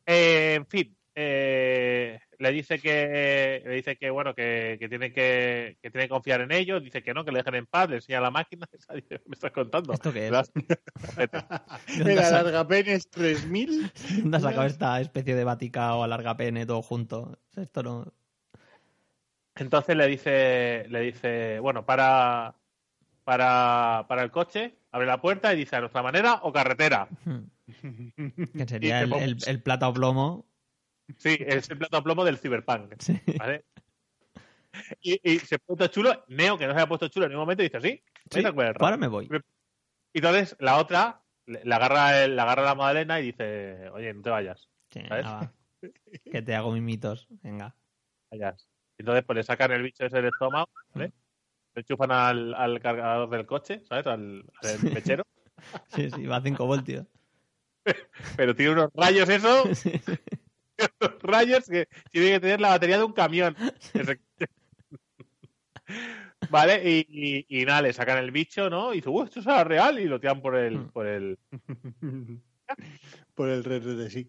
Eh, en fin. eh, le dice que le dice que bueno que, que tiene que, que tiene que confiar en ellos, dice que no, que le dejen en paz, le enseña la máquina, (laughs) me estás contando. ¿Esto qué es? (laughs) ¿Verdad? El alargapenes 3000. ¿Dónde has sacado esta especie de Vatica o alarga pene todo junto? Esto no. Entonces le dice, le dice, bueno, para, para, para el coche, abre la puerta y dice a nuestra manera o carretera. (laughs) Que sería el plata o plomo. Sí, (laughs) es el plato a plomo del Cyberpunk. Sí. ¿vale? Y, y se todo chulo. Neo, que no se había puesto chulo en ningún momento, dice, sí, Sí, ahora rabo". me voy. Y entonces la otra le, le agarra le agarra la Madalena y dice, oye, no te vayas, Sí, ¿sabes? (laughs) Que te hago mimitos. Venga. vayas. Y entonces pues le sacan el bicho ese del estómago, ¿vale? Le enchufan al, al cargador del coche, ¿sabes? Al, al mechero. (laughs) Sí, sí, va a 5 voltios. Pero tiene unos rayos eso, (laughs) rayos que tiene que tener la batería de un camión. (laughs) Vale, y, y- y nada, le sacan el bicho, ¿no? Y dice, "Uh, esto es real, y lo tiran por el, Mm. por el, (laughs) Por el red de sí.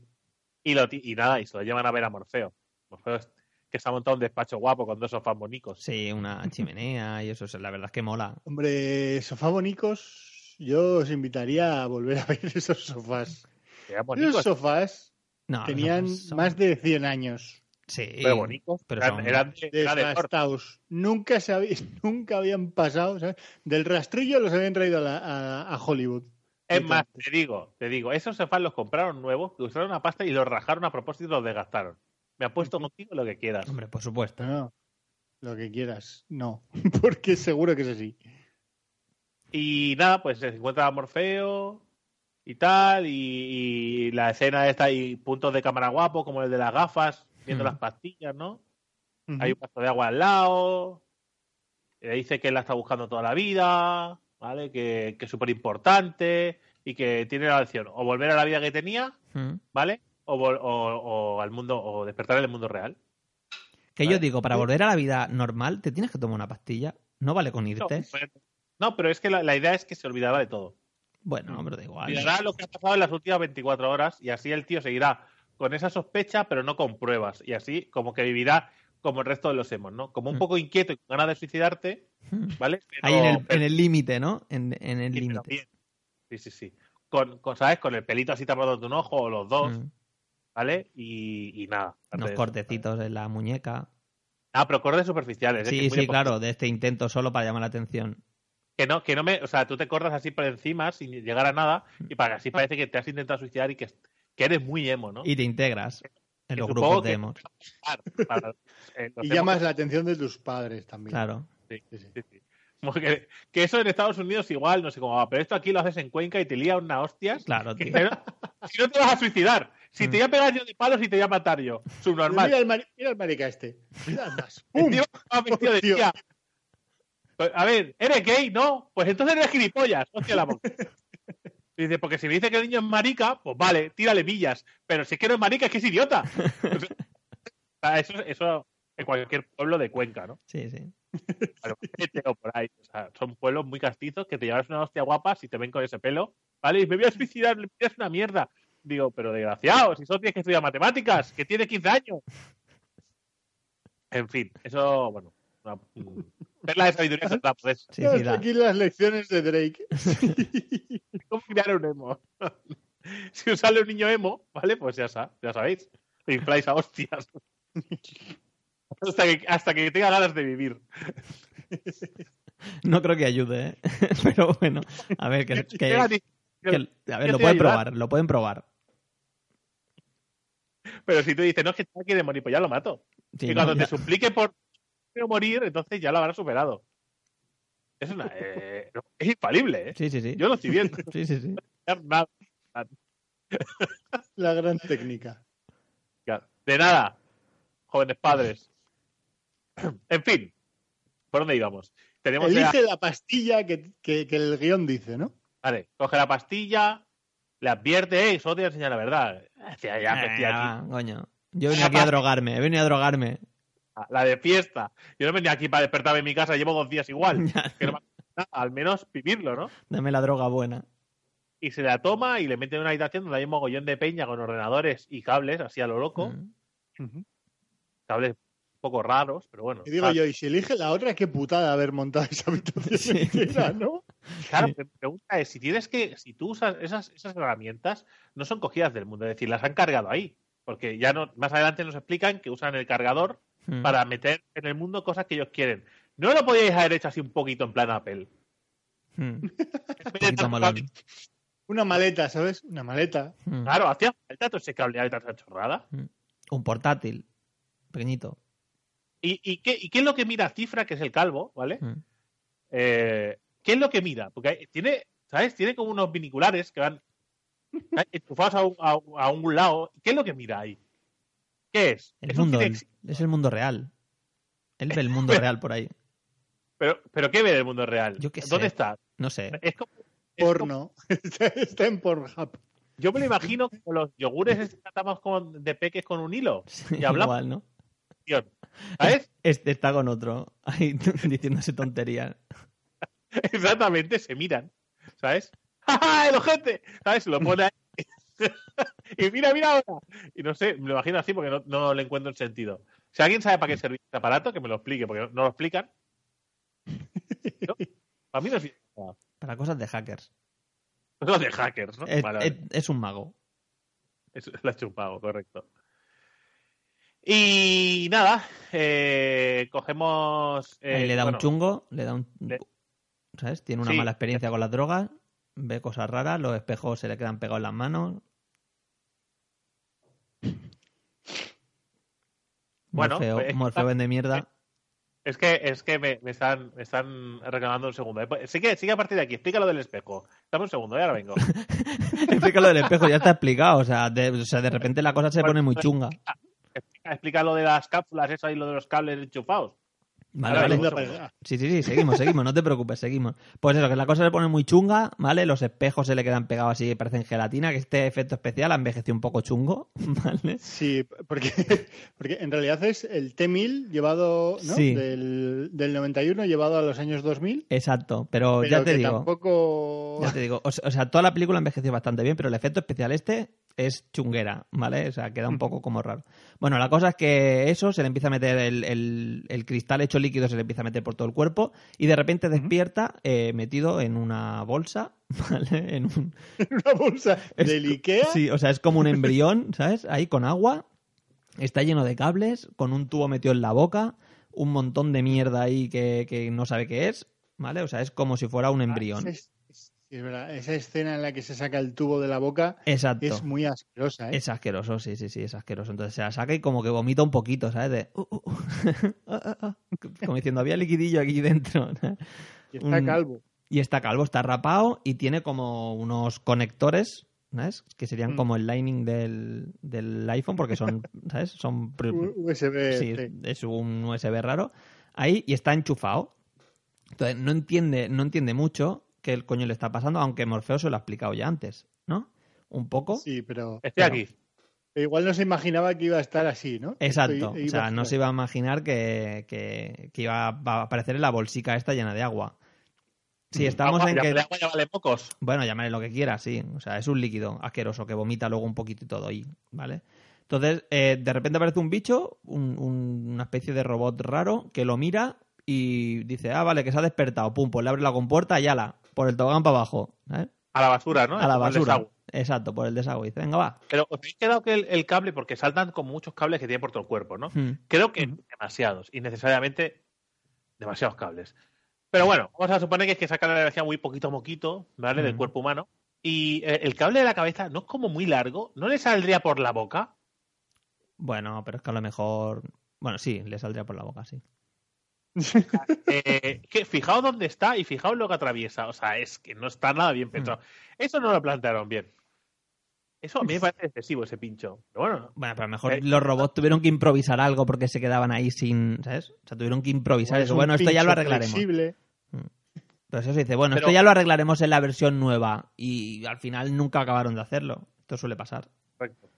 y, lo, y nada, y se lo llevan a ver a Morfeo. Morfeo es- que se ha montado un despacho guapo con dos sofás bonicos. Sí, una chimenea y eso, la verdad es que mola. Hombre, sofá bonicos, yo os invitaría a volver a ver esos sofás. Esos sofás No, tenían son- más de 100 años. Sí, pero bonicos. pero eran, son- eran de, era de Ford. Desgastados. Nunca, se (laughs) nunca habían pasado. ¿sabes? Del rastrillo los habían traído a, la- a- a Hollywood. Es más, te digo, te digo, esos sofás los compraron nuevos, que usaron una pasta y los rajaron a propósito y los desgastaron. Me apuesto contigo lo que quieras. Hombre, por supuesto. No, lo que quieras. No, (laughs) porque seguro que es así. Y nada, pues se encuentra Morfeo y tal, y, y la escena esta y puntos de cámara guapo, como el de las gafas, viendo las pastillas, ¿no? Hay un vaso de agua al lado, le dice que él la está buscando toda la vida, ¿vale? Que, que es súper importante y que tiene la opción o volver a la vida que tenía. ¿vale? O, vol- o- o al mundo, o despertar en el mundo real. Que Vale. yo digo, para volver a la vida normal, te tienes que tomar una pastilla. No vale con No, irte. pero- no, pero es que la, la idea es que se olvidará de todo. Bueno, pero da igual. Olvidará lo que ha pasado en las últimas 24 horas y así el tío seguirá con esa sospecha, pero no con pruebas. Y así como que vivirá como el resto de los hemos, ¿no? Como un Mm. poco inquieto y con ganas de suicidarte, Mm. ¿vale? Pero- Ahí en el límite, ¿no? En, en el límite. Sí, sí, sí. Con, con, ¿sabes? Con el pelito así tapado de un ojo o los dos, Mm. ¿vale? Y, y nada. Unos eso, cortecitos en la muñeca. Ah, pero cortes superficiales. ¿eh? Sí, es sí, claro, de este intento solo para llamar la atención. Que no, que no me. O sea, tú te cortas así por encima sin llegar a nada y para que así parece que te has intentado suicidar y que, que eres muy emo, ¿no? Y te integras en Que los grupos de emos. Para- eh, Y emos- llamas la atención de tus padres también. Claro. Sí, Sí, sí. sí, que, que eso en Estados Unidos igual, no sé cómo va, pero esto aquí lo haces en Cuenca y te lía una hostias. Claro, tío. no- si no te vas a suicidar. Si te Mm. voy a pegar yo de palos y te voy a matar yo. Subnormal. Mira el, mira el marica este. Mira, andas. ¡Pum! El tío va vestido de tía. Pues, A ver, ¿eres gay? No. Pues entonces eres gilipollas. Hostia la boca. (laughs) Dice, porque si me dice que el niño es marica, pues vale, tírale millas. Pero si es que no es marica, es que es idiota. Sea, (laughs) eso, eso en cualquier pueblo de Cuenca, ¿no? Sí, sí. (laughs) Albacete o por ahí. O sea, son pueblos muy castizos que te llevas una hostia guapa si te ven con ese pelo. ¿Vale? Y me voy a suicidar, me es una mierda. Digo, pero desgraciado, si solo tienes que estudiar matemáticas, que tiene 15 años. En fin, eso, bueno. una- Perla de sabiduría se trata, pues, Sí, sí, da. Aquí las lecciones de Drake. (laughs) ¿Cómo criar un emo? (laughs) si os sale un niño emo, ¿vale? Pues ya, sa- ya sabéis. Infláis a hostias. (laughs) hasta, que, hasta que tenga ganas de vivir. No creo que ayude, ¿eh? Pero bueno, a ver, que, que- a que- ver, ¿Qué lo pueden probar, lo pueden probar. Pero si tú dices, no, es que no quiere morir, pues ya lo mato. Sí, y no, cuando ya- te suplique por quiero morir, entonces ya lo habrá superado. Es una. eh, no, es infalible, ¿eh? Sí, sí, sí. Yo lo estoy viendo. (laughs) Sí, sí, sí. (laughs) La gran técnica. De nada, jóvenes padres. En fin, ¿por dónde íbamos? Tenemos ya- Elige la pastilla que, que- que el guion dice, ¿no? Vale, coge la pastilla, le advierte, eh, solo te voy a enseñar la verdad. Hostia, ya, Eh, metí aquí. va, coño. Yo venía aquí a (laughs) drogarme, he venido a drogarme. La de fiesta. Yo no venía aquí para despertarme en mi casa, llevo dos días igual. (laughs) Que no me- nada, al menos vivirlo, ¿no? Dame la droga buena. y se la toma y le mete en una habitación donde hay un mogollón de peña con ordenadores y cables, así a lo loco. Mm. Cables un poco raros, pero bueno. Y digo yo, y si elige la otra, qué putada haber montado esa habitación Sí. entera, ¿no? Claro, Sí. mi pregunta es, si tienes que, si tú usas esas, esas herramientas, no son cogidas del mundo, es decir, las han cargado ahí. Porque ya no, más adelante nos explican que usan el cargador Mm. para meter en el mundo cosas que ellos quieren. ¿No lo podíais haber hecho así un poquito en plan Apple? Mm. Un Una maleta, ¿sabes? Una maleta. Mm. Claro, hacía falta todo ese cableado y tanta chorrada. Un portátil. Pequeñito. ¿Y, y, qué, ¿Y qué es lo que mira Cifra, que es el calvo, ¿vale? Mm. Eh, ¿Qué es lo que mira? Porque hay- tiene, ¿sabes? Tiene como unos viniculares que van (laughs) enchufados a un, a a un lado. ¿Qué es lo que mira ahí? ¿Qué es? El ¿Es mundo. El mundo real. Él ve el mundo real por ahí. ¿Pero, ¿Pero qué ve del mundo real? Yo qué sé. ¿Dónde está? No sé. Es como, es como- Porno. (laughs) Está, está en Pornhub. yo me lo imagino como los yogures tratamos con, de peques con un hilo. (laughs) Sí, Y hablamos. igual, ¿no? ¿Sabes? (laughs) Este está con otro. Ahí diciéndose tonterías. Exactamente, se miran. ¿Sabes? ¡Ja, ja, el ojete! ¿Sabes? Lo pone ahí. (laughs) y mira, mira ahora. Y no sé, me lo imagino así porque no, no le encuentro el sentido. Si alguien sabe para qué sirve este aparato, que me lo explique, porque no lo explican. No, para mí no sirve para cosas de hackers. (laughs) Cosas de hackers, ¿no? Es, Vale, es- es un mago. Es, (laughs) lo ha hecho un pago, correcto. Y nada, eh, cogemos. eh, le da bueno, un chungo, le da un. le- ¿Sabes? Tiene una Sí. mala experiencia con las drogas, ve cosas raras, los espejos se le quedan pegados en las manos. (laughs) Bueno, Morfeo, pues, Morfeo vende mierda. Es que, es que me, me están, me están reclamando un segundo. Eh, pues, Sigue, sigue a partir de aquí, explica lo del espejo. Dame un segundo, ya ahora vengo. (laughs) Explica lo del espejo, ya está explicado. O sea, de, o sea, de repente la cosa se pone muy chunga. Explica, explica lo de las cápsulas, eso y lo de los cables enchufados. Vale, vale. Sí, sí, sí, seguimos, seguimos, no te preocupes, seguimos. Pues eso, que la cosa se pone muy chunga, ¿vale? Los espejos se le quedan pegados así, parecen gelatina, que este efecto especial ha envejecido un poco chungo, (laughs) ¿vale? Sí, porque, porque en realidad es el T1000 llevado, ¿no? Sí. Del, del 91 llevado a los años 2000. Exacto, pero, Pero ya te que digo, tampoco... ya te digo, o, o sea, toda la película envejeció bastante bien, pero el efecto especial este es chunguera, ¿vale? O sea, queda un poco como raro. Bueno, la cosa es que eso, se le empieza a meter el, el- el cristal hecho líquido, se le empieza a meter por todo el cuerpo y de repente despierta eh, metido en una bolsa, (laughs) ¿vale? En un, (laughs) Una bolsa Es del Ikea. Sí, o sea, es como un embrión, (laughs) ¿sabes? Ahí con agua, está lleno de cables, con un tubo metido en la boca, un montón de mierda ahí que, que no sabe qué es, ¿vale? O sea, es como si fuera un embrión. Ah, es, sí, es verdad. Esa escena en la que se saca el tubo de la boca Exacto. es muy asquerosa, ¿eh? Es asqueroso, sí, sí, sí, es asqueroso. Entonces se la saca y como que vomita un poquito, ¿sabes? De, uh, uh, uh. (laughs) Ah, ah, ah. como diciendo, había liquidillo aquí dentro. Y está un- calvo. Y está calvo, está rapado y tiene como unos conectores, ¿sabes? Que serían Mm. como el lining del, del iPhone porque son, (laughs) ¿sabes? Son... USB. Sí, sí. es un USB raro. Ahí y está enchufado. Entonces no entiende, no entiende mucho qué el coño le está pasando, aunque Morfeo se lo ha explicado ya antes, ¿no? Un poco. Sí, pero, Estoy Pero- aquí. igual no se imaginaba que iba a estar así, ¿no? Exacto. O sea, no se iba a imaginar que, que- que iba a aparecer en la bolsica esta llena de agua. Sí, estamos Agua, en que... de agua ya vale pocos. Bueno, llámale lo que quieras, sí. O sea, es un líquido asqueroso que vomita luego un poquito y todo ahí, ¿vale? Entonces, eh, de repente aparece un bicho, un- un- una especie de robot raro, que lo mira y dice, ah, vale, que se ha despertado. Pum, pues le abre la compuerta y ala, por el tobogán para abajo. ¿sabes? A la basura, ¿no? A la Como basura. Exacto, por el desagüe. Venga, va. Pero os habéis quedado que el, el cable, porque saltan con muchos cables que tiene por todo el cuerpo, ¿no? Hmm. Creo que demasiados, innecesariamente demasiados cables. Pero bueno, vamos a suponer que es que sacan la energía muy poquito a poquito, ¿vale? Del Mm. cuerpo humano. Y eh, el cable de la cabeza no es como muy largo, ¿no le saldría por la boca? Bueno, pero es que a lo mejor... Bueno, sí, le saldría por la boca, sí. Eh, que fijaos dónde está y fijaos lo que atraviesa. O sea, es que no está nada bien pensado. Eso no lo plantearon bien. Eso a mí me parece excesivo ese pincho. Pero bueno, Bueno, pero a lo mejor Eh, los robots tuvieron que improvisar algo porque se quedaban ahí sin, ¿sabes? O sea, tuvieron que improvisar Es eso. Bueno, esto ya lo arreglaremos. flexible. Entonces eso dice, bueno, Pero- esto ya lo arreglaremos en la versión nueva. Y al final nunca acabaron de hacerlo. Esto suele pasar. correcto.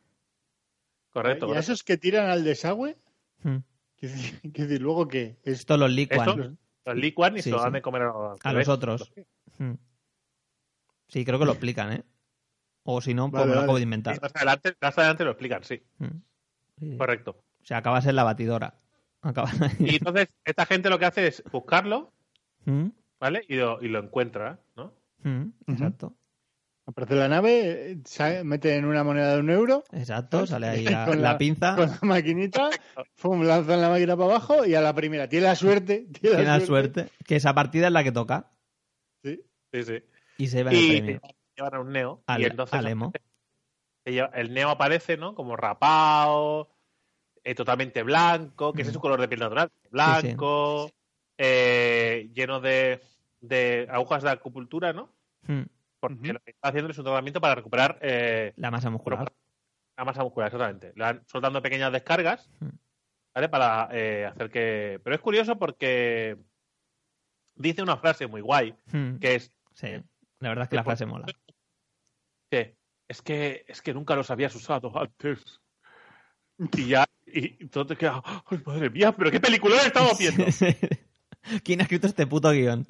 Correcto. ¿Y a esos que tiran al desagüe? Hmm. (laughs) ¿Qué decir, luego que es Esto los licuan los licuan y Sí, se lo dan sí. de comer a, a los otros. Hmm. Sí, creo que lo explican, ¿eh? O si no, pues Vale, me lo acabo de Sí, inventar. Más adelante, más adelante lo explican, sí. Hmm. Sí, Correcto. sea, acabas en la batidora. Acabas... Y entonces esta gente lo que hace es buscarlo, ¿Mm? ¿vale? Y lo, y lo encuentra, ¿no? ¿Mm? Exacto. Aparece la nave, mete en una moneda de un euro, Exacto, sale ahí (laughs) la, Con la la- pinza. con la maquinita, pum, lanzan la máquina para abajo y a la primera. Tiene la suerte. Tiene, Tiene la suerte. Que esa partida es la que toca. Sí. Sí, sí. Y se el Y premio. te llevan a un Neo. Al- y entonces al emo. el Neo aparece, ¿no? Como rapado, eh, totalmente blanco, que ese es su color de piel natural. Blanco, eh, lleno de, de agujas de acupuntura, ¿no? Mm. Porque lo que está haciendo es un tratamiento para recuperar eh, La masa muscular. la masa muscular, exactamente. Le van soltando pequeñas descargas. ¿vale? Para eh, hacer que... Pero es curioso porque dice una frase muy guay, que es Sí, la verdad es que la frase mola. que es que es que nunca los habías usado antes. Y ya, y todo te queda, ¡ay, madre mía! ¿Pero qué película estamos viendo? ¿Quién (laughs) ha escrito este puto guion?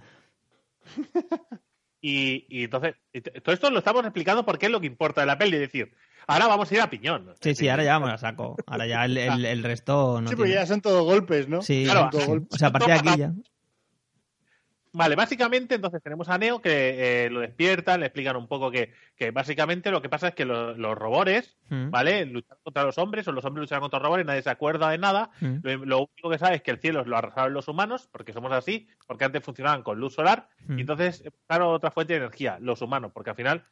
(laughs) Y, y entonces, todo esto lo estamos explicando porque es lo que importa de la peli. Es decir, ahora vamos a ir a piñón. Sí, sí, ahora ya vamos a saco. Ahora ya el, el- el resto no Sí, tiene. ya son todos golpes, ¿no? Sí, Claro, Son todos sí. golpes. o sea, a partir de aquí ya. Vale, básicamente entonces tenemos a Neo que eh, lo despiertan, le explican un poco que, que básicamente lo que pasa es que lo- los robores, Mm. ¿vale? Luchan contra los hombres o los hombres luchan contra los robores, nadie se acuerda de nada. Mm. Lo, lo único que sabe es que el cielo lo arrasaron los humanos, porque somos así, porque antes funcionaban con luz solar, Mm. y entonces buscaron otra fuente de energía, los humanos, porque al final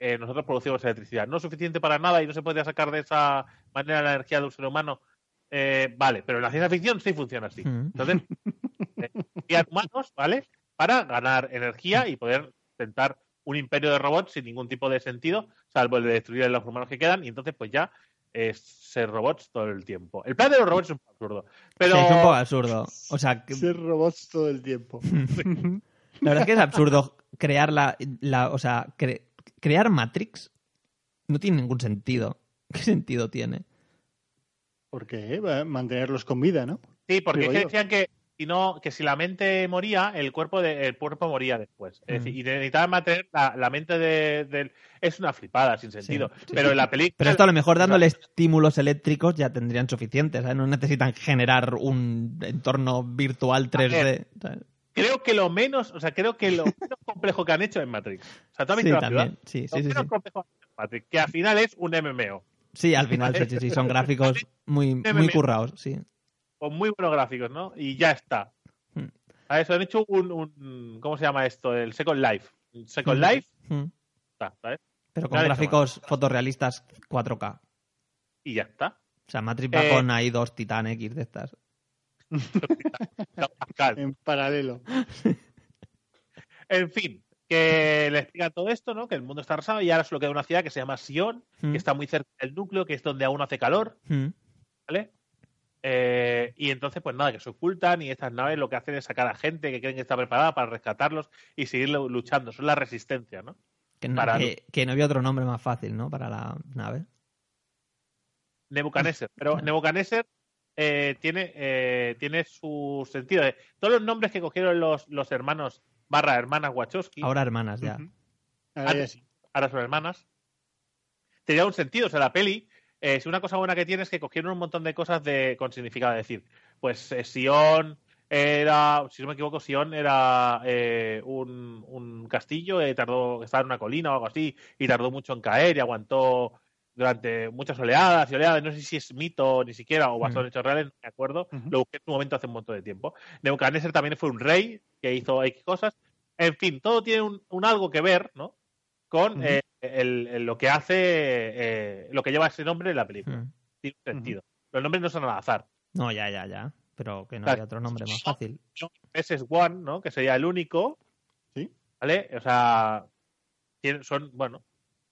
eh, nosotros producimos electricidad. No es suficiente para nada y no se puede sacar de esa manera la energía de un ser humano. eh, vale, pero en la ciencia ficción sí funciona así. Mm. Entonces, (laughs) eh, humanos, ¿vale? Para ganar energía y poder intentar un imperio de robots sin ningún tipo de sentido, salvo el de destruir a los humanos que quedan, y entonces pues ya es ser robots todo el tiempo. El plan de los robots es un poco absurdo. Pero Sí, es un poco absurdo. O sea, que- Ser robots todo el tiempo. (laughs) la verdad es que es absurdo crear la, la- o sea, cre- crear Matrix no tiene ningún sentido. ¿Qué sentido tiene? Porque mantenerlos con vida, ¿no? Sí, porque es que decían que si no, que si la mente moría, el cuerpo de, el cuerpo moría después. Es Mm. decir, y necesitaban mantener la, la mente de- del es una flipada sin sentido. sí, pero en la película Pero esto a lo mejor dándole estímulos eléctricos ya tendrían suficientes, ¿sabes? No necesitan generar un entorno virtual 3D. ¿sabes? creo que lo menos, o sea, creo que lo (laughs) menos complejo que han hecho es Matrix. O sea, ¿tú has Sí, la también. ciudad? Sí, Lo sí, sí, menos sí. complejo es Matrix, que al final es un MMO. Sí, al final sí, sí, sí, son gráficos (laughs) muy, muy currados, sí. Con muy buenos gráficos, ¿no? Y ya está. Mm. A eso han hecho un, un- ¿cómo se llama esto? El Second Life. Second Mm. Life, Mm. está, ¿sabes? Pero con gráficos fotorrealistas 4K. Y ya está. O sea, Matrix va Eh, con ahí dos Titan X de estas. En paralelo. En fin, que le explican todo esto, ¿no? Que el mundo está arrasado y ahora solo queda una ciudad que se llama Sion, Mm. que está muy cerca del núcleo, que es donde aún hace calor, Mm. ¿vale? Eh, y entonces, pues nada, que se ocultan y estas naves lo que hacen es sacar a gente que creen que está preparada para rescatarlos y seguir lu- luchando. Son la resistencia, ¿no? Que, no, Para- que, que no había otro nombre más fácil, ¿no? Para la nave. Nebuchadnezzar. Pero. Nebuchadnezzar eh, tiene, eh, tiene su sentido. de- Todos los nombres que cogieron los, los hermanos barra hermanas Wachowski, Ahora hermanas ya. Ahora ya sí. ahora son hermanas, tenía un sentido. O sea, la peli, eh, si una cosa buena que tiene es que cogieron un montón de cosas de, con significado. Es decir, pues eh, Sion era, si no me equivoco, Sion era eh, un, un castillo, eh, tardó, estaba en una colina o algo así, y tardó mucho en caer y aguantó durante muchas oleadas y oleadas. No sé si es mito ni siquiera o basado en hechos reales, no me acuerdo. Lo busqué en un momento hace un montón de tiempo. Nebuchadnezzar también fue un rey que hizo X cosas. En fin, todo tiene un, un algo que ver, ¿no? Con eh, el- el- lo que hace, eh, lo que lleva ese nombre en la película. Tiene un sentido. Los nombres no son al azar. No, ya, ya, ya. Pero que no Claro. había otro nombre más fácil. Ese es One, ¿no? Que sería el único. Sí. ¿Vale? O sea, son, bueno,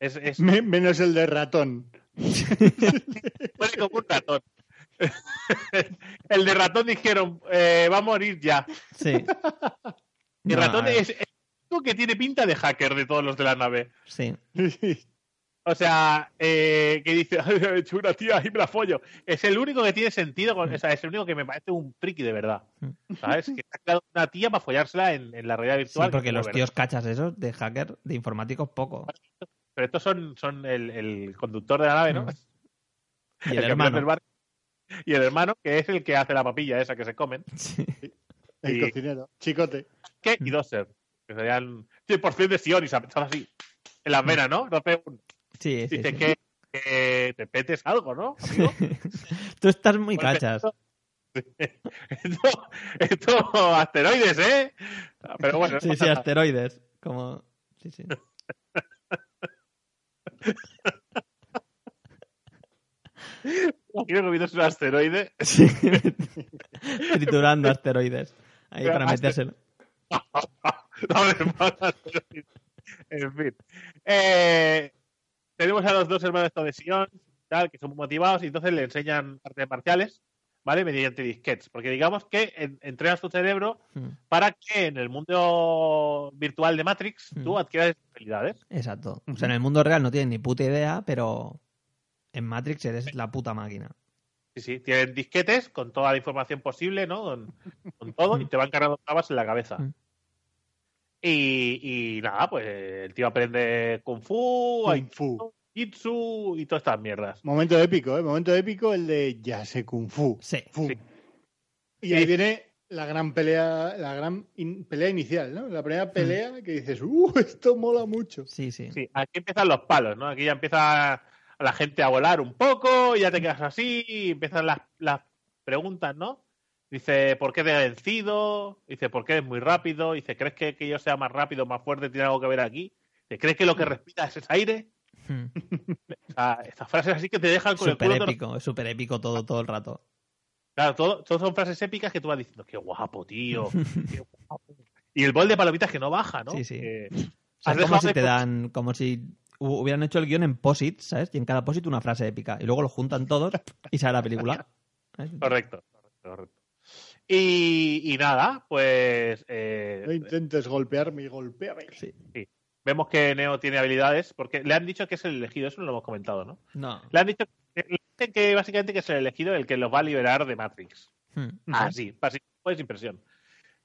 es, es Me- menos el de ratón. (laughs) huele como un ratón. (laughs) el de ratón dijeron, eh, va a morir ya. Sí. (laughs) Y No, ratón es el único que tiene pinta de hacker de todos los de la nave. Sí. (laughs) O sea, eh, que dice, "Ay, he hecho una tía y me la follo. Es el único que tiene sentido, con, o sea, es el único que me parece un friki de verdad. ¿Sabes? Que ha creado una tía para follársela en, en la realidad Sí, virtual. porque que los tíos cachas esos de hacker, de informáticos, poco. Pero estos son, son el, el conductor de la nave, ¿no? Mm. (laughs) Y El el hermano. del barco. y el hermano, que es el que hace la papilla esa que se comen. El Y- cocinero. Chicote. ¿Qué? Y Doser, que serían 100% de Sion y se así, en las venas, ¿no? Entonces, Sí, sí, dice sí. que, que te petes algo, ¿no? amigo? (laughs) Tú estás muy Porque cachas. Esto, (laughs) esto, esto, asteroides, ¿eh? Pero bueno, no Sí, sí, nada. asteroides. Como... Sí, sí. (laughs) Quiero comiéndose un asteroide. Sí. Triturando asteroides. Ahí Pero para metérselo. (laughs) En fin. Eh, tenemos a los dos hermanos de Sion, tal, que son muy motivados y entonces le enseñan artes marciales, ¿vale? Mediante disquetes. Porque digamos que en- entrenas tu cerebro Mm, para que en el mundo virtual de Matrix Mm. tú adquieras habilidades. Exacto. O sea, en el mundo real no tienes ni puta idea, pero en Matrix eres la puta máquina. Sí, sí, tienen disquetes con toda la información posible, ¿no? Con, con todo, y te van cargando trabas en la cabeza. Mm. Y, y nada, pues el tío aprende Kung Fu, Kung Fu. Jitsu y todas estas mierdas. Momento épico, ¿eh? Momento épico el de ya sé Kung Fu. Sí. Fu. Sí. Y ahí Sí. viene la gran pelea, la gran in- pelea inicial, ¿no? La primera pelea que dices, ¡uh! Esto mola mucho. Sí, sí. Sí, aquí empiezan los palos, ¿no? Aquí ya empieza la gente a volar un poco, y ya te quedas así, y empiezan las, las preguntas, ¿no? Dice, ¿por qué te he vencido? Dice, ¿por qué eres muy rápido? Dice, ¿crees que, que yo sea más rápido, más fuerte, tiene algo que ver aquí? Dice, ¿crees que lo que respiras es aire? Mm. (laughs) O sea, estas frases así que te dejan con el culo tor- épico, es súper épico todo, todo el rato. Claro, todo, todo son frases épicas que tú vas diciendo, qué guapo, tío. (laughs) qué guapo". Y el bol de palomitas que no baja, ¿no? Sí, sí. O sea, es como si te dan, como si hu- hubieran hecho el guion en posit, ¿sabes? Y en cada posit una frase épica. Y luego lo juntan todos y sale la película. Correcto, correcto, correcto. Y, y nada, pues eh, No intentes golpearme y golpéame. Sí. vemos que Neo tiene habilidades, porque le han dicho que es el elegido, eso no lo hemos comentado, ¿no? No. Le han dicho le dicen que básicamente que es el elegido el que los va a liberar de Matrix. Hmm. Así, así, pues impresión.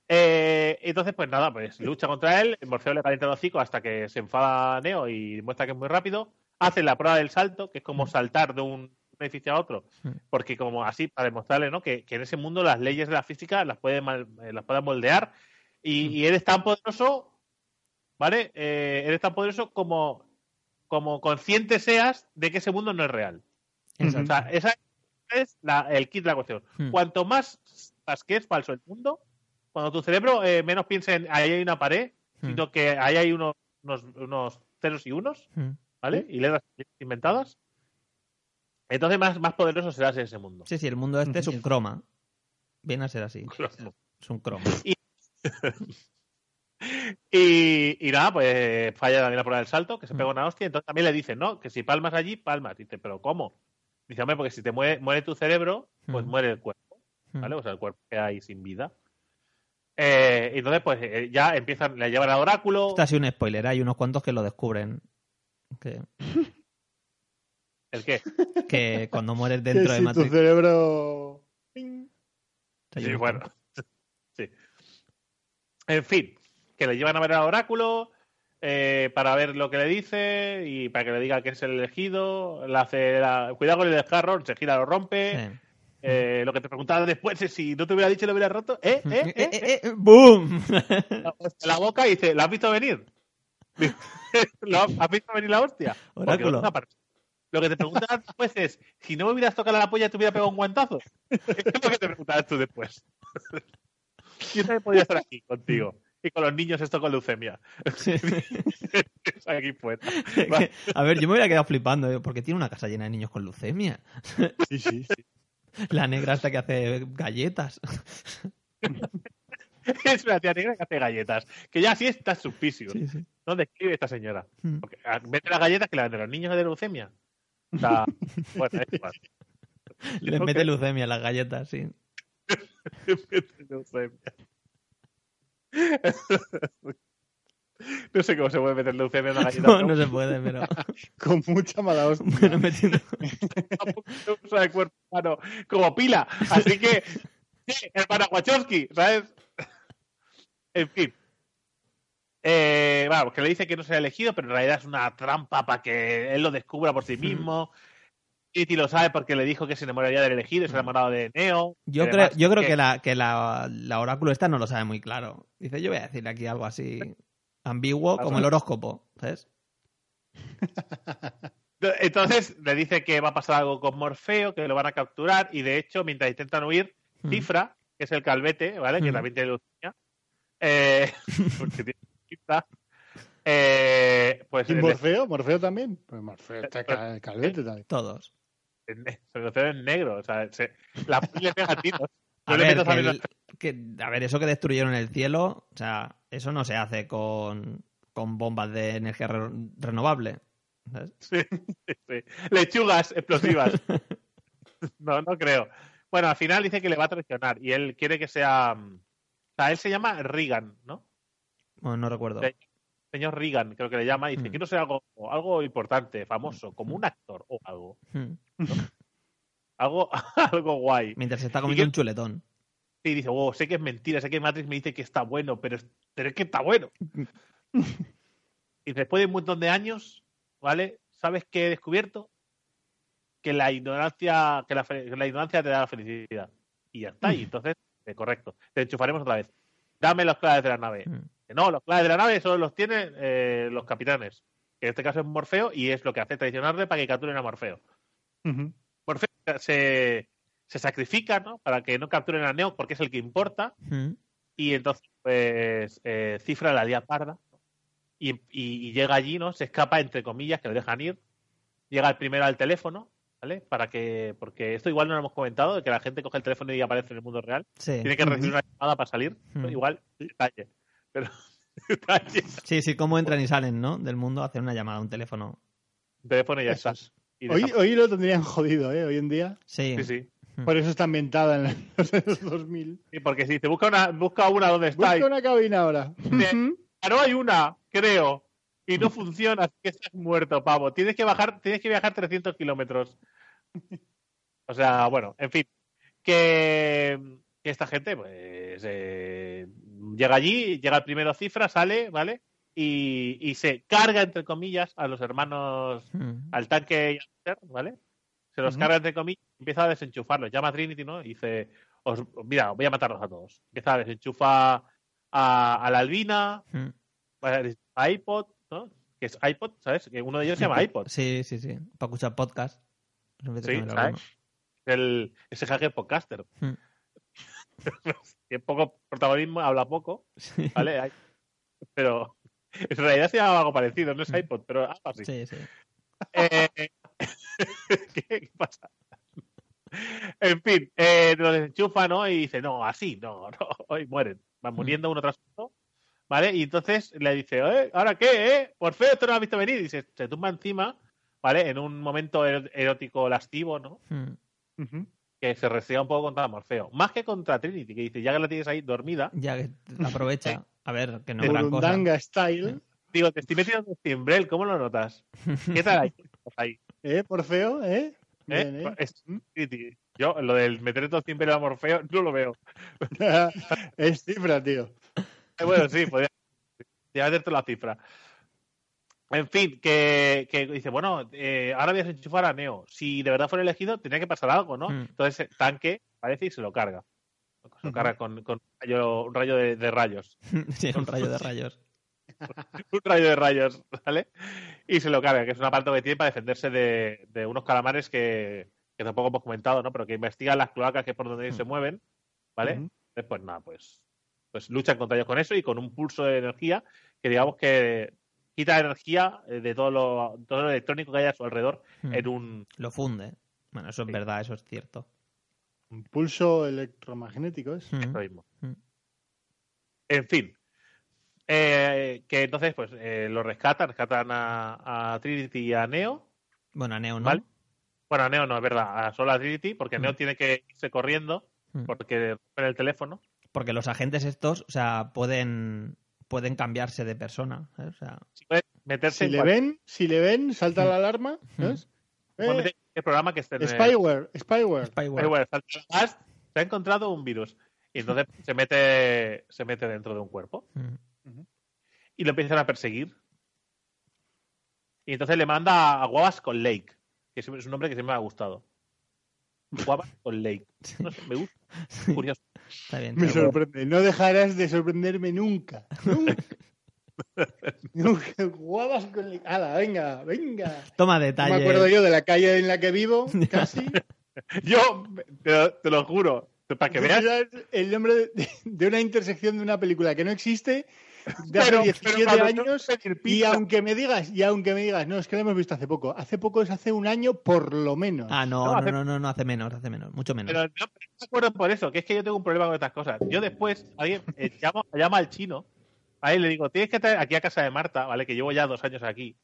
Eh, entonces, pues nada, pues lucha contra él, Morfeo le calienta el hocico hasta que se enfada Neo y muestra que es muy rápido. Hace la prueba del salto, que es como saltar de un edificio a otro, porque como así, para demostrarle ¿no? que, que en ese mundo las leyes de la física las puede, mal- eh, las puede moldear y, y eres tan poderoso, ¿vale? Eh, eres tan poderoso como, como consciente seas de que ese mundo no es real. O Exacto. sea, esa es la- el kit de la cuestión. Hmm. Cuanto más sepas que es falso el mundo, cuando tu cerebro eh, menos piense en ahí hay una pared, Hmm. sino que ahí hay unos, unos, unos ceros y unos, Hmm. ¿vale? Y letras inventadas. Entonces más, más poderoso serás en ese mundo. Sí, sí, el mundo este es un croma. Viene a ser así. Es un croma. (laughs) Y, y nada, pues falla también la prueba del salto, que se pega una hostia. Entonces también le dicen, ¿no? Que si palmas allí, palmas. Dice, ¿pero cómo? Dice, hombre, porque si te muere, muere tu cerebro, pues Mm. muere el cuerpo. ¿vale? O sea, el cuerpo queda ahí sin vida. Eh, y entonces, pues eh, ya empiezan, le llevan a Oráculo. Esto ha sido un spoiler, hay unos cuantos que lo descubren. Que, (laughs) ¿El qué? que cuando mueres (laughs) Que dentro de si tu cerebro... Sí, bueno. (laughs) sí. En fin, que le llevan a ver al Oráculo eh, para ver lo que le dice y para que le diga que es el elegido. Le hace la- Cuidado con el descarro, se gira, lo rompe. Sí. Eh, lo que te preguntaba después es si no te hubiera dicho lo hubiera roto. ¿Eh? (laughs) ¿Eh? Eh, ¿Eh? eh, eh, ¡Boom! La, la boca y dice, ¿la has visto venir? ¿Lo has visto venir la hostia? Oráculo. Lo que te preguntabas (laughs) después es, si no me hubieras tocado la polla, te hubiera pegado un guantazo. Es lo que te preguntabas tú después. (laughs) Yo también podría estar aquí contigo. Y con los niños esto con leucemia. Sí. (laughs) aquí fuera. A ver, yo me hubiera quedado flipando, porque tiene una casa llena de niños con leucemia. Sí, sí, sí. La negra hasta que hace galletas. Es una tía negra que hace galletas. Que ya sí está suspísimo. Sí, sí. ¿Dónde escribe esta señora? Mm. Porque, ah, vende las galletas que la venden los niños de leucemia. O sea, bueno, es igual. (laughs) (laughs) Le mete leucemia a las (laughs) galletas, sí. leucemia. No sé cómo se puede meter leucemia en una galleta. No, pero no se puede, pero Con mucha mala hostia. bueno, metiendo... tampoco se usa el cuerpo humano como pila. Así que, sí, hermana Wachowski, ¿sabes? En fin. Eh, bueno, que le dice que no será elegido, pero en realidad es una trampa para que él lo descubra por sí mismo. Trinity lo sabe porque le dijo que se enamoraría del elegido y se ha enamorado de Neo. Yo creo, yo creo que, la, que la, la oráculo esta no lo sabe muy claro. Dice, yo voy a decirle aquí algo así ambiguo como el horóscopo, ¿sabes? (laughs) Entonces le dice que va a pasar algo con Morfeo, que lo van a capturar y de hecho, mientras intentan huir, Mm. Cifra, que es el calvete, ¿vale? Que también tiene leucemia, eh, (laughs) porque tiene eh, pues ¿Y Morfeo? ¿Morfeo también? Pues Morfeo está ca- calvete también. Todos. hace en negro, o sea, se- la (laughs) le pega tiros. A ver, metas que a mí el- que- a ver, eso que destruyeron el cielo, o sea, eso no se hace con, con bombas de energía re- renovable. ¿sabes? Sí, sí, sí. Lechugas explosivas. (laughs) No, no creo. Bueno, al final dice que le va a traicionar y él quiere que sea. mm, O sea, él se llama Regan, ¿no? Bueno, no recuerdo. Sí. Señor Regan, creo que le llama, y dice: Mm. Quiero ser algo, algo importante, famoso, como un actor o algo. Hmm. Algo, (laughs) algo guay. Mientras se está ¿Y comiendo qué- un chuletón. Y dice: Oh, sé que es mentira, sé que Matrix me dice que está bueno, pero es, pero es que está bueno. (laughs) y después de un montón de años, ¿vale? ¿Sabes qué he descubierto? Que la ignorancia, que la, que ignorancia te da la felicidad. Y ya está. Y entonces, eh, correcto. Te enchufaremos otra vez. Dame los claves de la nave. No, los claves de la nave solo los tienen eh, los capitanes. Que en este caso es Morfeo y es lo que hace traicionarle para que capturen a Morfeo. Morfeo se, se sacrifica, ¿no? Para que no capturen a Neo porque es el que importa. Y entonces, pues, eh, cifra la día parda. Y, y- y llega allí, ¿no? Se escapa, entre comillas, que le dejan ir. Llega el primero al teléfono, ¿vale? Para que. Porque esto igual no lo hemos comentado, de que la gente coge el teléfono y aparece en el mundo real. Sí. Tiene que recibir una llamada para salir. Igual, detalle. Pero. (laughs) sí, sí, cómo entran y salen, ¿no? Del mundo, hacer una llamada un teléfono. Teléfono y ya Eso está. es. Y Hoy, hoy lo tendrían jodido, ¿eh? Hoy en día. Sí. Sí, sí. Por eso está ambientada en los años 2000. Sí, porque si te busca una, busca una donde está. Busca una cabina ahora. Ujú. no hay una, creo. Y no funciona, así que estás muerto, pavo. Tienes que bajar, tienes que viajar 300 kilómetros. O sea, bueno, en fin. Que, que esta gente, pues, eh, llega allí, llega el primero cifra, sale, ¿vale? Y, y se carga, entre comillas, a los hermanos, Hmm. al tanque y al ser, ¿vale? Se los carga, entre comillas, y empieza a desenchufarlos. Llama a Trinity, ¿no? Y dice, os, mira, voy a matarlos a todos. Empieza a desenchufa a, a la albina, Hmm. a iPod, ¿no? Que es iPod, ¿sabes? Que uno de ellos se llama iPod. (laughs) Sí, sí, sí. Para escuchar podcast. Sí, ¿sabes? El, ese hacker podcaster. (laughs) Tiene poco protagonismo, habla poco. ¿vale? Hay- Pero en realidad se llama algo parecido, no es Mm. iPod, pero algo así. Sí, sí. Eh, (laughs) ¿qué, qué pasa? En fin, eh, lo desenchufa, ¿no? Y dice, no, así, no, (laughs) no, hoy mueren. Van muriendo uno tras otro, ¿vale? Y entonces le dice, ¿eh? ¿ahora qué, eh? Por feo, esto no lo has visto venir. Y se, se tumba encima, ¿vale? En un momento er- erótico lastivo, ¿no? Ujú. Que se restriega un poco contra Morfeo. Más que contra Trinity, que dice, ya que la tienes ahí dormida, Ya que aprovecha. (laughs) A ver, que no es gran cosa. Style. digo, te estoy metiendo un timbrel, ¿cómo lo notas? (laughs) ¿Qué tal ahí? ahí? ¿Eh? Por feo, ¿eh? ¿Eh? Bien, ¿eh? Es- Trinity. Yo, lo del meter estos timbrel a Morfeo, no lo veo. (laughs) es cifra, tío. Eh, Bueno, sí, podría, podría meterte la cifra. En fin, que, que dice, bueno, eh, ahora voy a desenchufar a Neo. Si de verdad fuera elegido, tenía que pasar algo, ¿no? Hmm. Entonces, tanque parece y se lo carga. Se lo carga con, con un rayo, un rayo de, de rayos. (laughs) sí, un rayo de rayos. (laughs) un rayo de rayos, ¿vale? Y se lo carga, que es un aparato que tiene para defenderse de, de unos calamares que, que tampoco hemos comentado, ¿no? Pero que investigan las cloacas que es por donde ellos se mueven, ¿vale? Ujú. Entonces, pues nada, pues, pues luchan contra ellos con eso y con un pulso de energía que digamos que quita energía eh, de todo lo, todo lo electrónico que hay a su alrededor Hmm. en un... Lo funde. Bueno, eso es Sí. verdad, eso es cierto. Un pulso electromagnético es. Hmm. esto mismo. Hmm. En fin. Eh, que entonces, pues, eh, lo rescatan, rescatan a, a Trinity y a Neo. Bueno, a Neo no. ¿Vale? Bueno, a Neo no, es verdad, a solo a Trinity, porque Mm. Neo tiene que irse corriendo Hmm. porque rompen el teléfono. Porque los agentes estos, o sea, pueden pueden cambiarse de persona. ¿sabes? O sea, Si meterse Si en le cualquier- ven, si le ven, salta la alarma. ¿sabes? puede Eh, programa que esté en el- spyware, spyware. spyware. Eh, salta se ha encontrado un virus. Y entonces se mete, se mete dentro de un cuerpo Hmm. y lo empiezan a perseguir. Y entonces le manda a Guavas con Lake. que es un nombre que siempre me ha gustado. Wabash con Lake. (laughs) No sé, me gusta. Curioso. Está bien. Me bien. sorprende. No dejarás de sorprenderme nunca. Nunca. (laughs) nunca. Guapas con... el- ¡Hala, venga, venga! Toma No me acuerdo yo de la calle en la que vivo, casi. (laughs) Yo te, lo- te lo juro, para que veas. el nombre de, de una intersección de una película que no existe de hace Pero- pero 17 cuando años y aunque me digas y aunque me digas no es que lo hemos visto hace poco hace poco es hace un año por lo menos Ah, no, No, no, hace- no, no, no, hace menos, hace menos, mucho menos. Pero no, pero no me acuerdo por eso, que es que yo tengo un problema con estas cosas. Yo después, alguien eh, (laughs) llama, llama al chino, a él le digo, tienes que traer aquí a casa de Marta, ¿vale? Que llevo ya dos años aquí,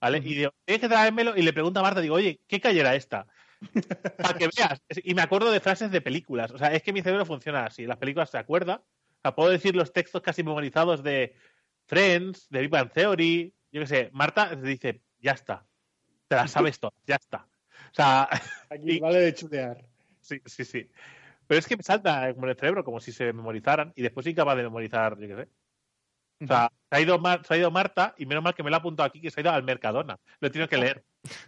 ¿vale? Y digo, tienes que traérmelo, y le pregunto a Marta, digo, oye, ¿qué calle era esta? (laughs) Para que veas. Y me acuerdo de frases de películas. O sea, es que mi cerebro funciona así. Las películas se acuerda. Sea, puedo decir los textos casi memorizados de Friends, de Big Bang Theory. Yo qué sé, Marta dice, ya está. Te las sabes todas, ya está. O sea, (laughs) aquí y- vale de chulear Sí, sí, sí. Pero es que me salta como en el cerebro, como si se memorizaran, y después soy capaz de memorizar, yo qué sé. O sea, se ha, ido Mar- se ha ido Marta, y menos mal que me lo ha apuntado aquí, que se ha ido al Mercadona. Lo he tenido que leer,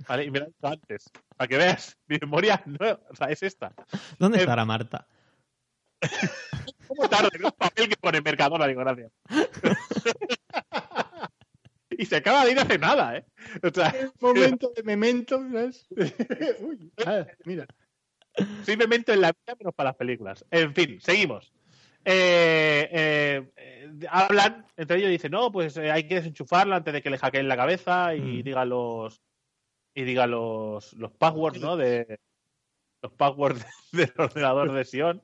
¿vale? Y me lo ha dicho antes. Para que veas, (laughs) mi memoria no, o sea, es esta. ¿Dónde eh, estará Marta? (laughs) ¿Cómo tarde un papel que pone Mercadona? Digo, gracias. y se acaba de ir hace nada, ¿eh? O sea, momento de memento ¿sabes? (laughs) Uy, ah, mira soy memento en la vida menos para las películas. En fin, seguimos. Eh, eh, eh, hablan, entre ellos dicen, no, pues eh, hay que desenchufarlo antes de que le hackeen la cabeza y Mm. diga los y diga los, los passwords, ¿no? De los passwords (laughs) del ordenador de Sion.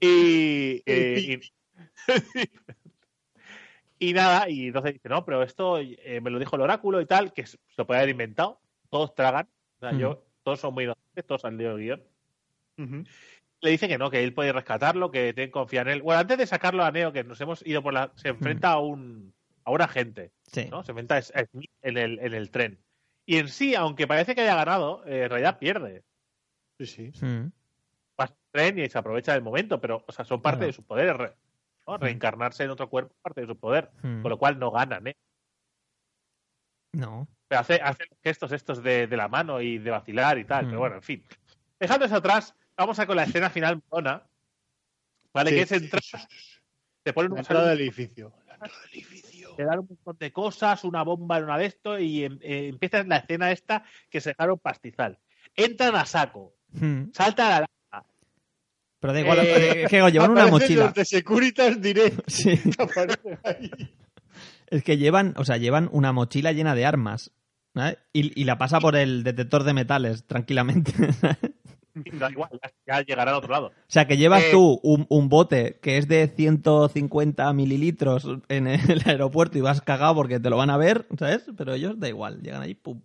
Y, eh, y, (laughs) y nada, y entonces dice, no, pero esto eh, me lo dijo el oráculo y tal, que se lo puede haber inventado. Todos tragan. O sea, Mm. yo, todos son muy inocentes, todos han leído el guion le dice que no, que él puede rescatarlo, que tiene que confiar en él. Bueno, antes de sacarlo a Neo, que nos hemos ido por la. Se enfrenta a un a un agente, Sí. ¿no? Se enfrenta a Smith en el, en el tren. Y en sí, aunque parece que haya ganado, eh, en realidad pierde. sí sí Mm. Pasa el tren y se aprovecha del momento, pero, o sea, son parte Claro. de su poder. re- ¿no? Reencarnarse en otro cuerpo es parte de su poder. Con lo cual no ganan, ¿eh? No. Pero hace, hace gestos estos de, de la mano y de vacilar y tal. Pero bueno, en fin. Dejando eso atrás, vamos a con la escena final mona. ¿Vale? Sí. Que es entrar. Te ponen un entrada del edificio te dan un montón de cosas, una bomba en una de esto, y em- eh, empieza la escena esta que se dejaron pastizal. Entran a saco, Mm. saltan a la. Pero da igual, Eh, es que llevan una mochila. los de Securitas Direct (laughs) Sí. (laughs) ahí. Es que llevan, o sea, llevan una mochila llena de armas. ¿sabes? Y, y la pasa por el detector de metales tranquilamente. (laughs) Da igual, ya, llegará al otro lado. O sea, que llevas Eh, tú un, un bote que es de 150 mililitros en el aeropuerto y vas cagado porque te lo van a ver, ¿sabes? Pero ellos da igual, llegan ahí, pum.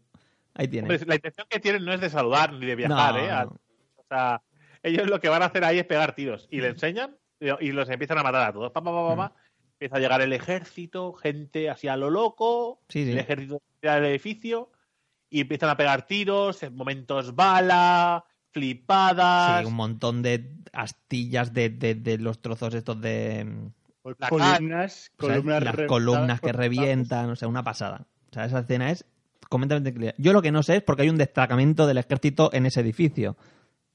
Ahí tienes. Hombre, la intención que tienen no es de saludar ni de viajar, No, ¿eh? A- no. O sea, ellos lo que van a hacer ahí es pegar tiros. Y le enseñan y los empiezan a matar a todos. Pa, pa, pa, pa, pa. Empieza a llegar el ejército, gente así a lo loco. Sí, sí. El ejército del edificio. Y empiezan a pegar tiros, en momentos bala, flipadas. Sí, un montón de astillas de, de- de los trozos estos de... La columnas ¿sabes? columnas las columnas que revientan, o sea, una pasada. O sea, esa escena es completamente clara. Yo lo que no sé es porque hay un destacamento del ejército en ese edificio.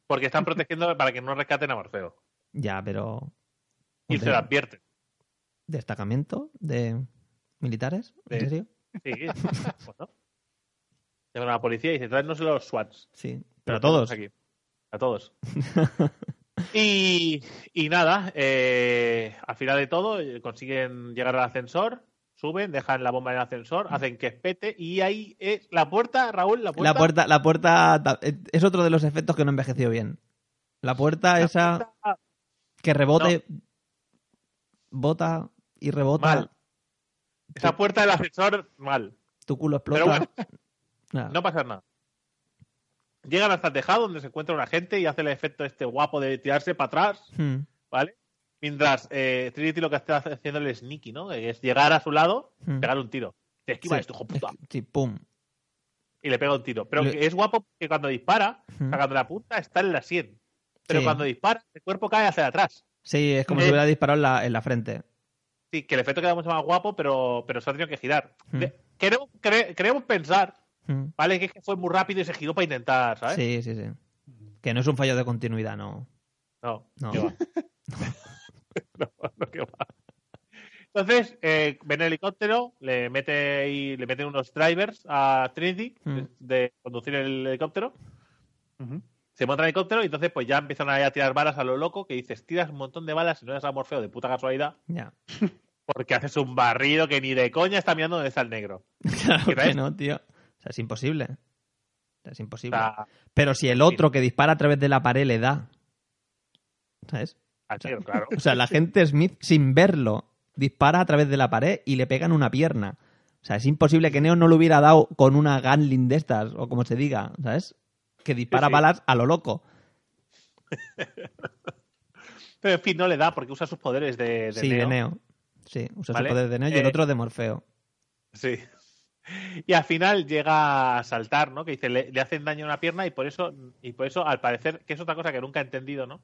Porque están (laughs) protegiendo para que no rescaten a Morfeo. Ya, pero... Y se lo advierten. ¿Destacamento de militares? ¿En serio? Sí, (laughs) bueno. Llaman a la policía y dicen, tráenos los SWATs. Sí. Pero a todos. Aquí. A todos. (laughs) y, y nada, eh, al final de todo eh, consiguen llegar al ascensor, suben, dejan la bomba en el ascensor, hacen que pete y ahí es la puerta, Raúl, la puerta. La puerta, la puerta ta- es otro de los efectos que no envejeció bien. La puerta la esa puerta- que rebote, bota y rebota. Mal. esa puerta del ascensor, mal. Tu culo explota. Pero bueno, (laughs) Nada. no pasa nada. Llegan hasta el tejado donde se encuentra una gente y hace el efecto este guapo de tirarse para atrás. Hmm, ¿vale? Mientras eh, Trinity lo que está haciendo es sneaky, ¿no? Es llegar a su lado, hmm. pegarle un tiro. Te esquiva Sí. esto, hijo puta. (laughs) Sí, pum. Y le pega un tiro. Pero Le- es guapo que cuando dispara, Hmm. o sea, cuando la punta está en la sien. Pero Sí. cuando dispara, el cuerpo cae hacia atrás. Sí, es como Eh. si hubiera disparado en la, en la frente. Sí, que el efecto queda mucho más guapo, pero, pero se ha tenido que girar. Hmm. De- queremos, cre- queremos pensar Mm. ¿vale? Que es que fue muy rápido y se giró para intentar, ¿sabes? Sí, sí, sí. Que no es un fallo de continuidad, no. No, No. (laughs) (laughs) no, no, que va. Entonces, eh, ven el helicóptero, le mete ahí- le meten unos drivers a Trinity Mm. de, de conducir el helicóptero. Se monta el helicóptero y entonces pues ya empiezan a tirar balas a lo loco, que dices, tiras un montón de balas y no eres a Morfeo de puta casualidad, Ya. (laughs) porque haces un barrido que ni de coña está mirando dónde está el negro. (laughs) Claro ¿Qué que ves? no, tío. O sea, es imposible. O sea, es O imposible. sea, Pero si el otro que dispara a través de la pared le da. ¿Sabes? Así, claro. (laughs) O sea, la gente Smith, sin verlo, dispara a través de la pared y le pegan una pierna. O sea, es imposible que Neo no lo hubiera dado con una Gunlin de estas, o como se diga, ¿sabes? Que dispara Sí, sí. balas a lo loco. (laughs) Pero en fin, no le da porque usa sus poderes de, de sí, Neo. de Neo. Sí, usa Vale. su poder de Neo y el Eh, otro de Morfeo. Sí. Y al final llega a saltar, ¿no? Que dice, le, le hacen daño a una pierna y por eso, y por eso, al parecer, que es otra cosa que nunca he entendido, ¿no?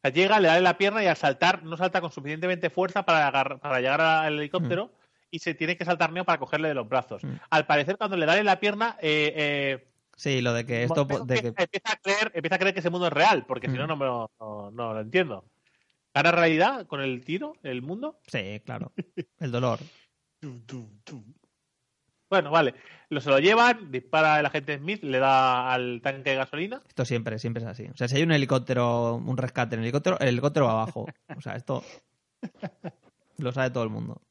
O sea, llega, le da en la pierna y al saltar no salta con suficientemente fuerza para, agarrar- para llegar al helicóptero y se tiene que saltar Neo para cogerle de los brazos. Mm. Al parecer, cuando le da en la pierna, eh, eh, Sí, lo de que esto... De que... empieza, a creer, empieza a creer que ese mundo es real, porque si Mm. no, no, me lo, no, no lo entiendo. ¿Gana realidad con el tiro, el mundo? Sí, claro. (laughs) El dolor. Tum, tum, tum. Bueno, vale. Lo, se lo llevan, dispara el agente Smith, le da al tanque de gasolina. Esto siempre, siempre es así. O sea, si hay un helicóptero, un rescate en el helicóptero, el helicóptero va abajo. O sea, esto (laughs) lo sabe todo el mundo.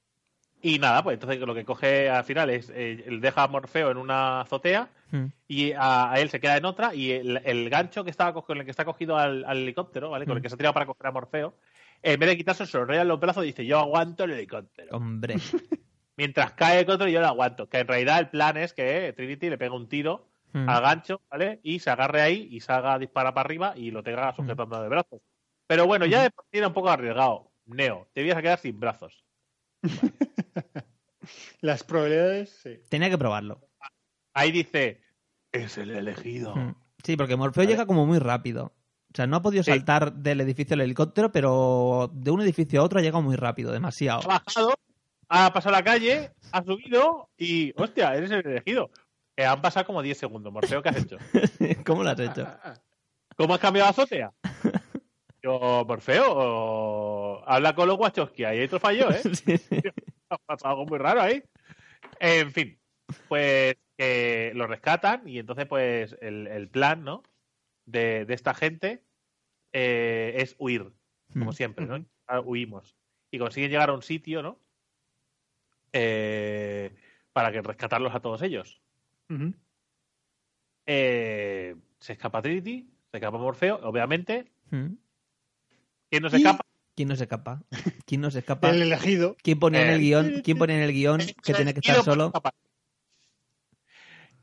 Y nada, pues entonces lo que coge al final es, eh, él deja a Morfeo en una azotea Mm. y a, a él se queda en otra y el, el gancho que estaba co- con el que está cogido al, al helicóptero, ¿vale? Con el Mm. que se ha tirado para coger a Morfeo, en vez de quitarse, se lo en los brazos y dice, yo aguanto el helicóptero. Hombre. (laughs) Mientras cae el helicóptero yo lo aguanto. Que en realidad el plan es que Trinity le pega un tiro Mm. al gancho, ¿vale? Y se agarre ahí y salga a disparar para arriba y lo tenga sujetando de brazos. Pero bueno, ya de era un poco arriesgado. Neo, te ibas a quedar sin brazos. (laughs) Las probabilidades, sí. Tenía que probarlo. Ahí dice, es el elegido. Mm. Sí, porque Morfeo Vale. llega como muy rápido. O sea, no ha podido Sí. saltar del edificio al helicóptero, pero de un edificio a otro ha llegado muy rápido, demasiado. Ha bajado, ha pasado la calle, ha subido y, hostia, eres el elegido. Eh, han pasado como 10 segundos. Morfeo, ¿qué has hecho? (laughs) ¿Cómo lo has hecho? Ah, ah, ¿Cómo has cambiado la azotea? (laughs) Yo, Morfeo, o- habla con los Wachowski. Ahí hay otro fallo, ¿eh? (laughs) Sí, sí. ha pasado algo muy raro ahí. En fin, pues que lo rescatan y entonces pues el, el plan, ¿no? De, de esta gente eh, es huir, como Mm. siempre, ¿no? Ah, Huimos. Y consiguen llegar a un sitio, ¿no? Eh, para que rescatarlos a todos ellos. Eh, se escapa Trinity, se escapa Morfeo, obviamente. ¿Quién no se Y- escapa? ¿Quién no se escapa? (laughs) ¿Quién no se escapa? El elegido. ¿Quién ponía en el Eh, guion? ¿Quién ponía en el guion que tiene que estar solo?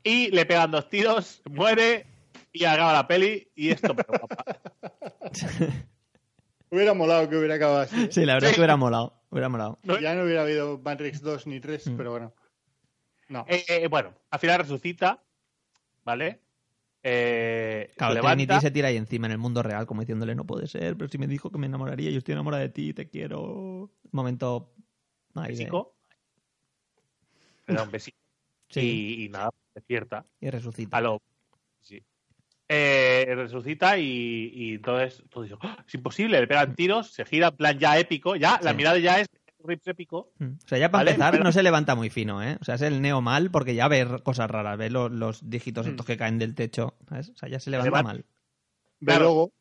Y le pegan dos tiros, muere y acaba la peli y esto pero guapa. (laughs) Hubiera molado que hubiera acabado así. ¿eh? Sí, la verdad es que (laughs) hubiera molado. Hubiera molado. Ya no hubiera habido Matrix 2 ni 3, Mm. pero bueno. No. Eh, eh, bueno, al final resucita, ¿vale? Eh, Claro, se Trinity levanta, se tira ahí encima en el mundo real, como diciéndole, no puede ser, pero si me dijo que me enamoraría, yo estoy enamorada de ti, te quiero. Momento. besico, le da un besito Sí, y, y nada, despierta. y resucita. A lo, sí. Eh, resucita y, y entonces todo dice, "¡Ah! es imposible, le pegan tiros, se gira en plan ya épico, ya la mirada ya es rips épico. Mm. O sea, ya para Vale, empezar pero- no se levanta muy fino, ¿eh? O sea, es el neo mal porque ya ve cosas raras, ve lo- los dígitos Mm. estos que caen del techo, ¿sabes? O sea, ya se levanta mal. Ve claro. luego.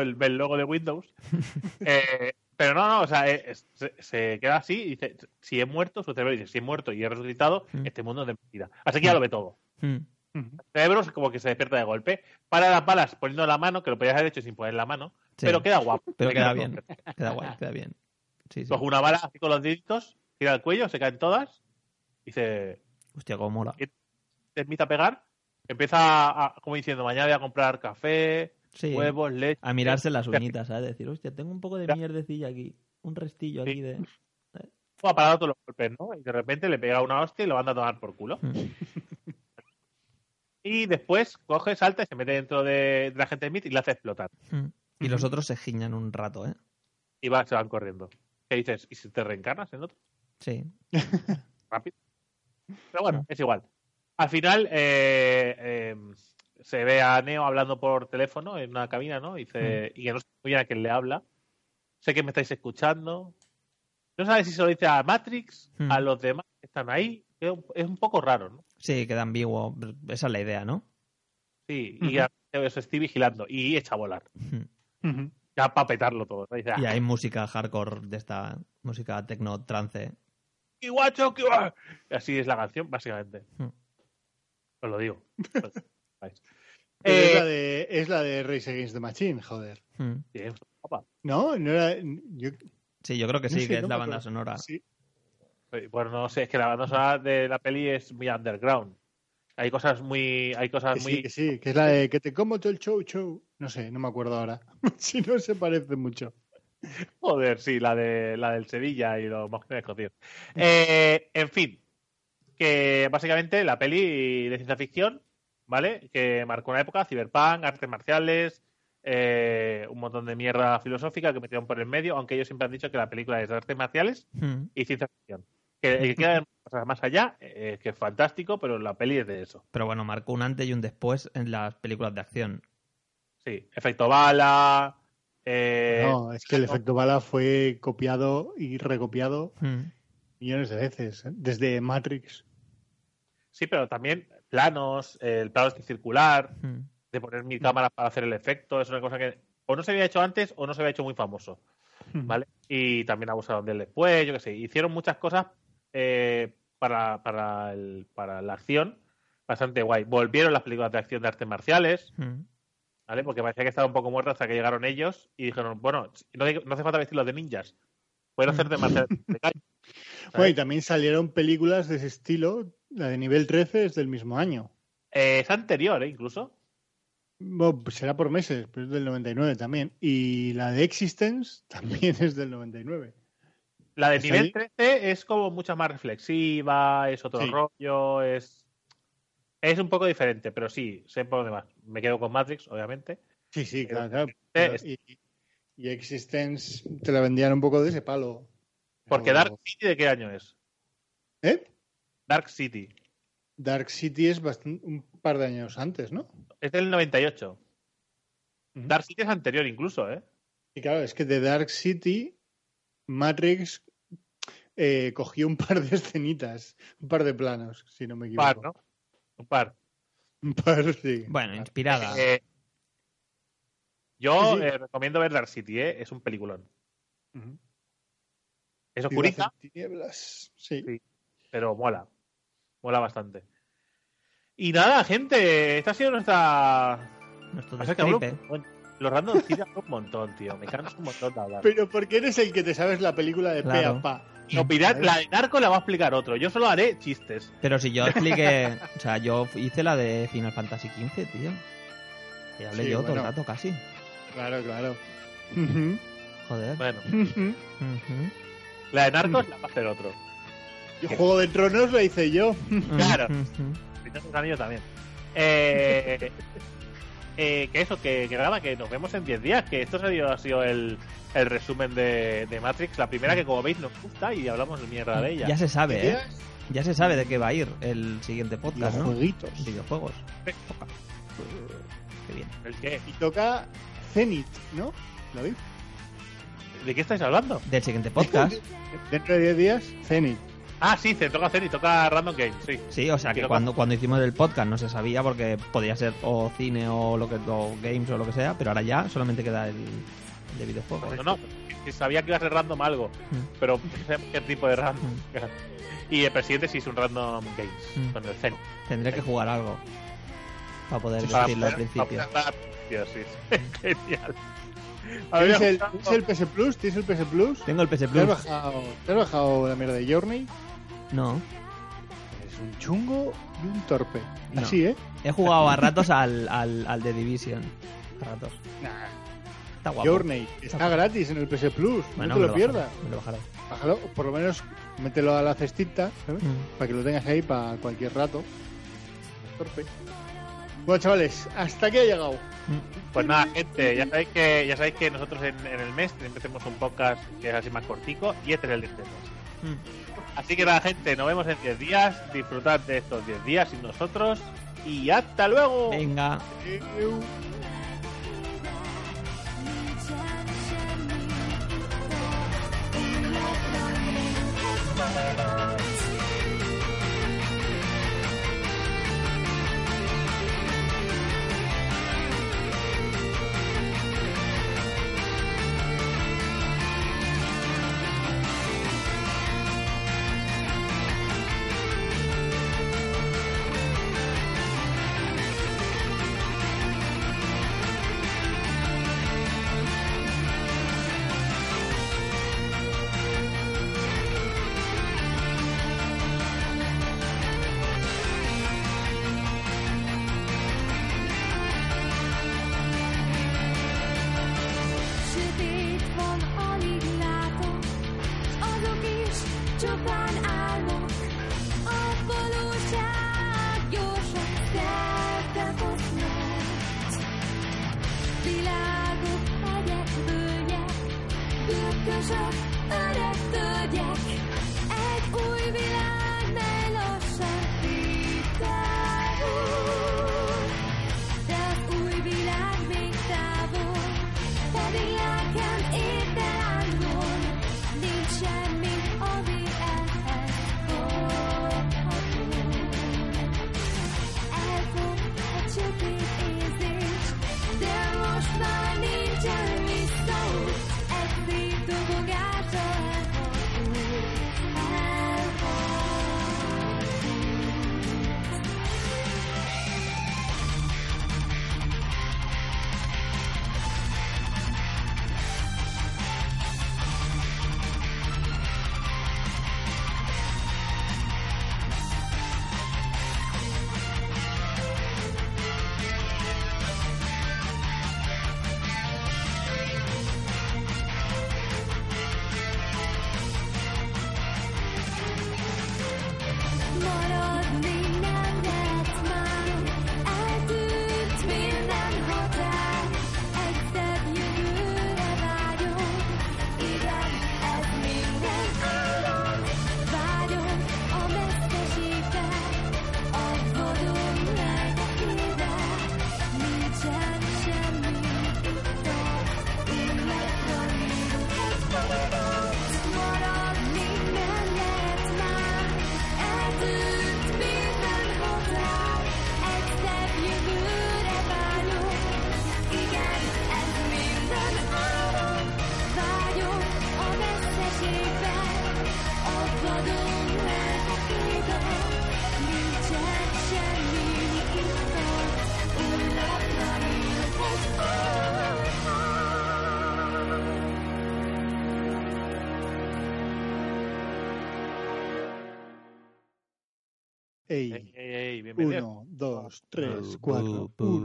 el, el logo de Windows. (laughs) Eh, pero no, no, o sea, eh, es- se, se queda así y dice, si he muerto, su cerebro dice, si he muerto y he resucitado, Mm. este mundo es de mentira. Así que ya lo ve todo. Mm. Ujú. El cerebro es como que se despierta de golpe, para las balas poniendo la mano, que lo podías haber hecho sin poner la mano, Sí. pero queda guapo. (laughs) Pero queda queda bien. Queda guay, queda bien. Sí, sí. Coge una bala así con los deditos, tira el cuello, se caen todas, dice, Hostia, cómo mola. te empieza a pegar, empieza a, como diciendo, mañana voy a comprar café, Sí. huevos, leche. A mirarse las uñitas, ¿sabes? Decir, hostia, tengo un poco de mierdecilla aquí. Un restillo aquí Sí. de. Ha parado todos los golpes, ¿no? Y de repente le pega una hostia y lo manda a tomar por culo. Mm. Y después coge, salta y se mete dentro de, de la gente Smith y le hace explotar. Mm. Y los otros se giñan un rato, ¿eh? Y va, se van corriendo. ¿Qué dices? ¿Y si te reencarnas en otro? Sí. (laughs) Rápido. Pero bueno, Mm. es igual. Al final eh, eh, se ve a Neo hablando por teléfono en una cabina, ¿no? Y, dice, y que no muy bien a quién le habla. Sé que me estáis escuchando. No sabes si se lo dice a Matrix, Hmm. a los demás que están ahí. Es un- es un poco raro, ¿no? Sí, queda ambiguo. Esa es la idea, ¿no? Sí, y Ujú. ya os estoy vigilando y echa a volar. Ya para petarlo todo. ¿no? Y "Ah, hay música hardcore de esta música tecno trance. "Ki guacho, ki gua". Así es la canción, básicamente. Os lo digo. (laughs) Eh, es, la de, es la de Race Against the Machine, joder. Sí, es. ¿No? No era. Yo, Sí, yo creo que No sí, sé, que es la banda sonora. sí. Bueno, no sé, es que la banda sonora de la peli es muy underground. Hay cosas muy. Hay cosas Que muy. sí, que sí, que es la de que te como todo el show, show. No sé, no me acuerdo ahora. (laughs) si no se parece mucho. Joder, sí, la de la del Sevilla y los mojones tío. Eh, en fin, que básicamente la peli de ciencia ficción, ¿vale? Que marcó una época, cyberpunk, artes marciales, eh, un montón de mierda filosófica que metieron por el medio, aunque ellos siempre han dicho que la película es de artes marciales Mm. y ciencia ficción. Que, que queda más allá, eh, que es fantástico, pero la peli es de eso. Pero bueno, marcó un antes y un después en las películas de acción. Sí, efecto bala. eh, no, es que el efecto bala fue copiado y recopiado Mm. millones de veces. ¿eh? Desde Matrix. Sí, pero también planos, el plano este circular, Mm. de poner mi cámara para hacer el efecto, es una cosa que o no se había hecho antes o no se había hecho muy famoso, ¿vale? Y también abusaron de él después, yo qué sé, hicieron muchas cosas eh, para, para, el- para la acción bastante guay. Volvieron las películas de acción de artes marciales, Mm. ¿vale? Porque parecía que estaba un poco muerta hasta que llegaron ellos y dijeron, bueno, no, hay- no hace falta vestirlos de ninjas, pueden hacer de marciales de calle. (laughs) Bueno, y también salieron películas de ese estilo. La de nivel 13 es del mismo año. Eh, es anterior, ¿eh? Incluso. Bueno, pues será por meses, pero es del 99 también. Y la de Existence (laughs) también es del 99. La de nivel ahí. 13 es como mucho más reflexiva, es otro Sí. rollo, es. Es un poco diferente, pero sí, sé por dónde va. Me quedo con Matrix, obviamente. Sí, sí, claro, claro. Eh, Pero- es- y, y Existence te la vendían un poco de ese palo. Porque Dark City, ¿de qué año es? ¿Eh? Dark City. Dark City es bastan- un par de años antes, ¿no? Es del 98. Ujú. Dark City es anterior incluso, ¿eh? Y claro, es que de Dark City, Matrix eh, cogió un par de escenitas, un par de planos, si no me Un equivoco. par, ¿no? Un par. Un par, sí. Bueno, inspirada. Eh, yo Sí, sí. eh, recomiendo ver Dark City, ¿eh? Es un peliculón. Es en tinieblas. Sí. Sí. pero mola. Mola bastante. Y nada, gente, esta ha sido nuestra Nuestro los random hablo un montón, tío. Me canso un montón de hablar. Pero porque eres el que te sabes la película de pe Claro. a pa. Opinar, la de Narco la va a explicar otro. Yo solo haré chistes. Pero si yo expliqué, (laughs) o sea, yo hice la de Final Fantasy XV, tío. Y hablé Sí, yo todo el bueno. rato casi. Claro, claro. Joder. Bueno, la de Narcos la va a hacer otro. Y Juego de Tronos la hice yo. Claro. Anillos también. Eh, eh, que eso, que, que nada, que nos vemos en 10 días. Que esto ha sido, ha sido el, el resumen de, de Matrix. La primera que, como veis, nos gusta y hablamos de mierda de ella. Ya se sabe, ¿eh? Ya se sabe de qué va a ir el siguiente podcast, ¿no? jueguitos. Videojuegos. Qué bien. ¿El qué? Y toca Zenith, ¿no? ¿David? ¿De qué estáis hablando? Del siguiente podcast. (laughs) Dentro de 10 días, Zenith. Ah, sí, se toca hacer y toca Random Games, sí. Sí, o sea que cuando, cuando hicimos el podcast no se sabía porque podía ser o cine o lo que o games o lo que sea, pero ahora ya solamente queda el de videojuegos. No, no, que sabía que iba a ser random algo, Mm. pero no sé qué tipo de random. Mm. (laughs) Y el presidente sí es un random games, Mm. con el Zen. Tendré que jugar algo para poder Para decirlo al poder- principio. para poder- Tío, sí, (laughs) Genial. ¿Tienes el, tienes el PS Plus? ¿Tienes el PS Plus? Tengo el PS ¿Te has, Plus. bajado, ¿Te has bajado la mierda de Journey? No. Es un chungo y un torpe. Así, ¿eh? He jugado a ratos al, al, al The Division. A ratos. Nah. Está guapo. Journey. Está, gratis en el PS Plus. No te lo, pierdas. Me lo bajaré. Bájalo. Por lo menos mételo a la cestita, ¿sabes? Mm. Para que lo tengas ahí para cualquier rato. Torpe. Bueno, chavales, hasta aquí ha llegado. Mm. Pues nada, gente, ya sabéis que, ya sabéis que nosotros en, el mes siempre hacemos un podcast que es así más cortico y este es el de este mes. Mm. Así que la gente, nos vemos en 10 días. Disfrutad de estos 10 días sin nosotros. Y hasta luego. Venga. Adiós. Kötözök öreg tölgyek, egy új világ. Uno, dos, tres, cuatro. Uno,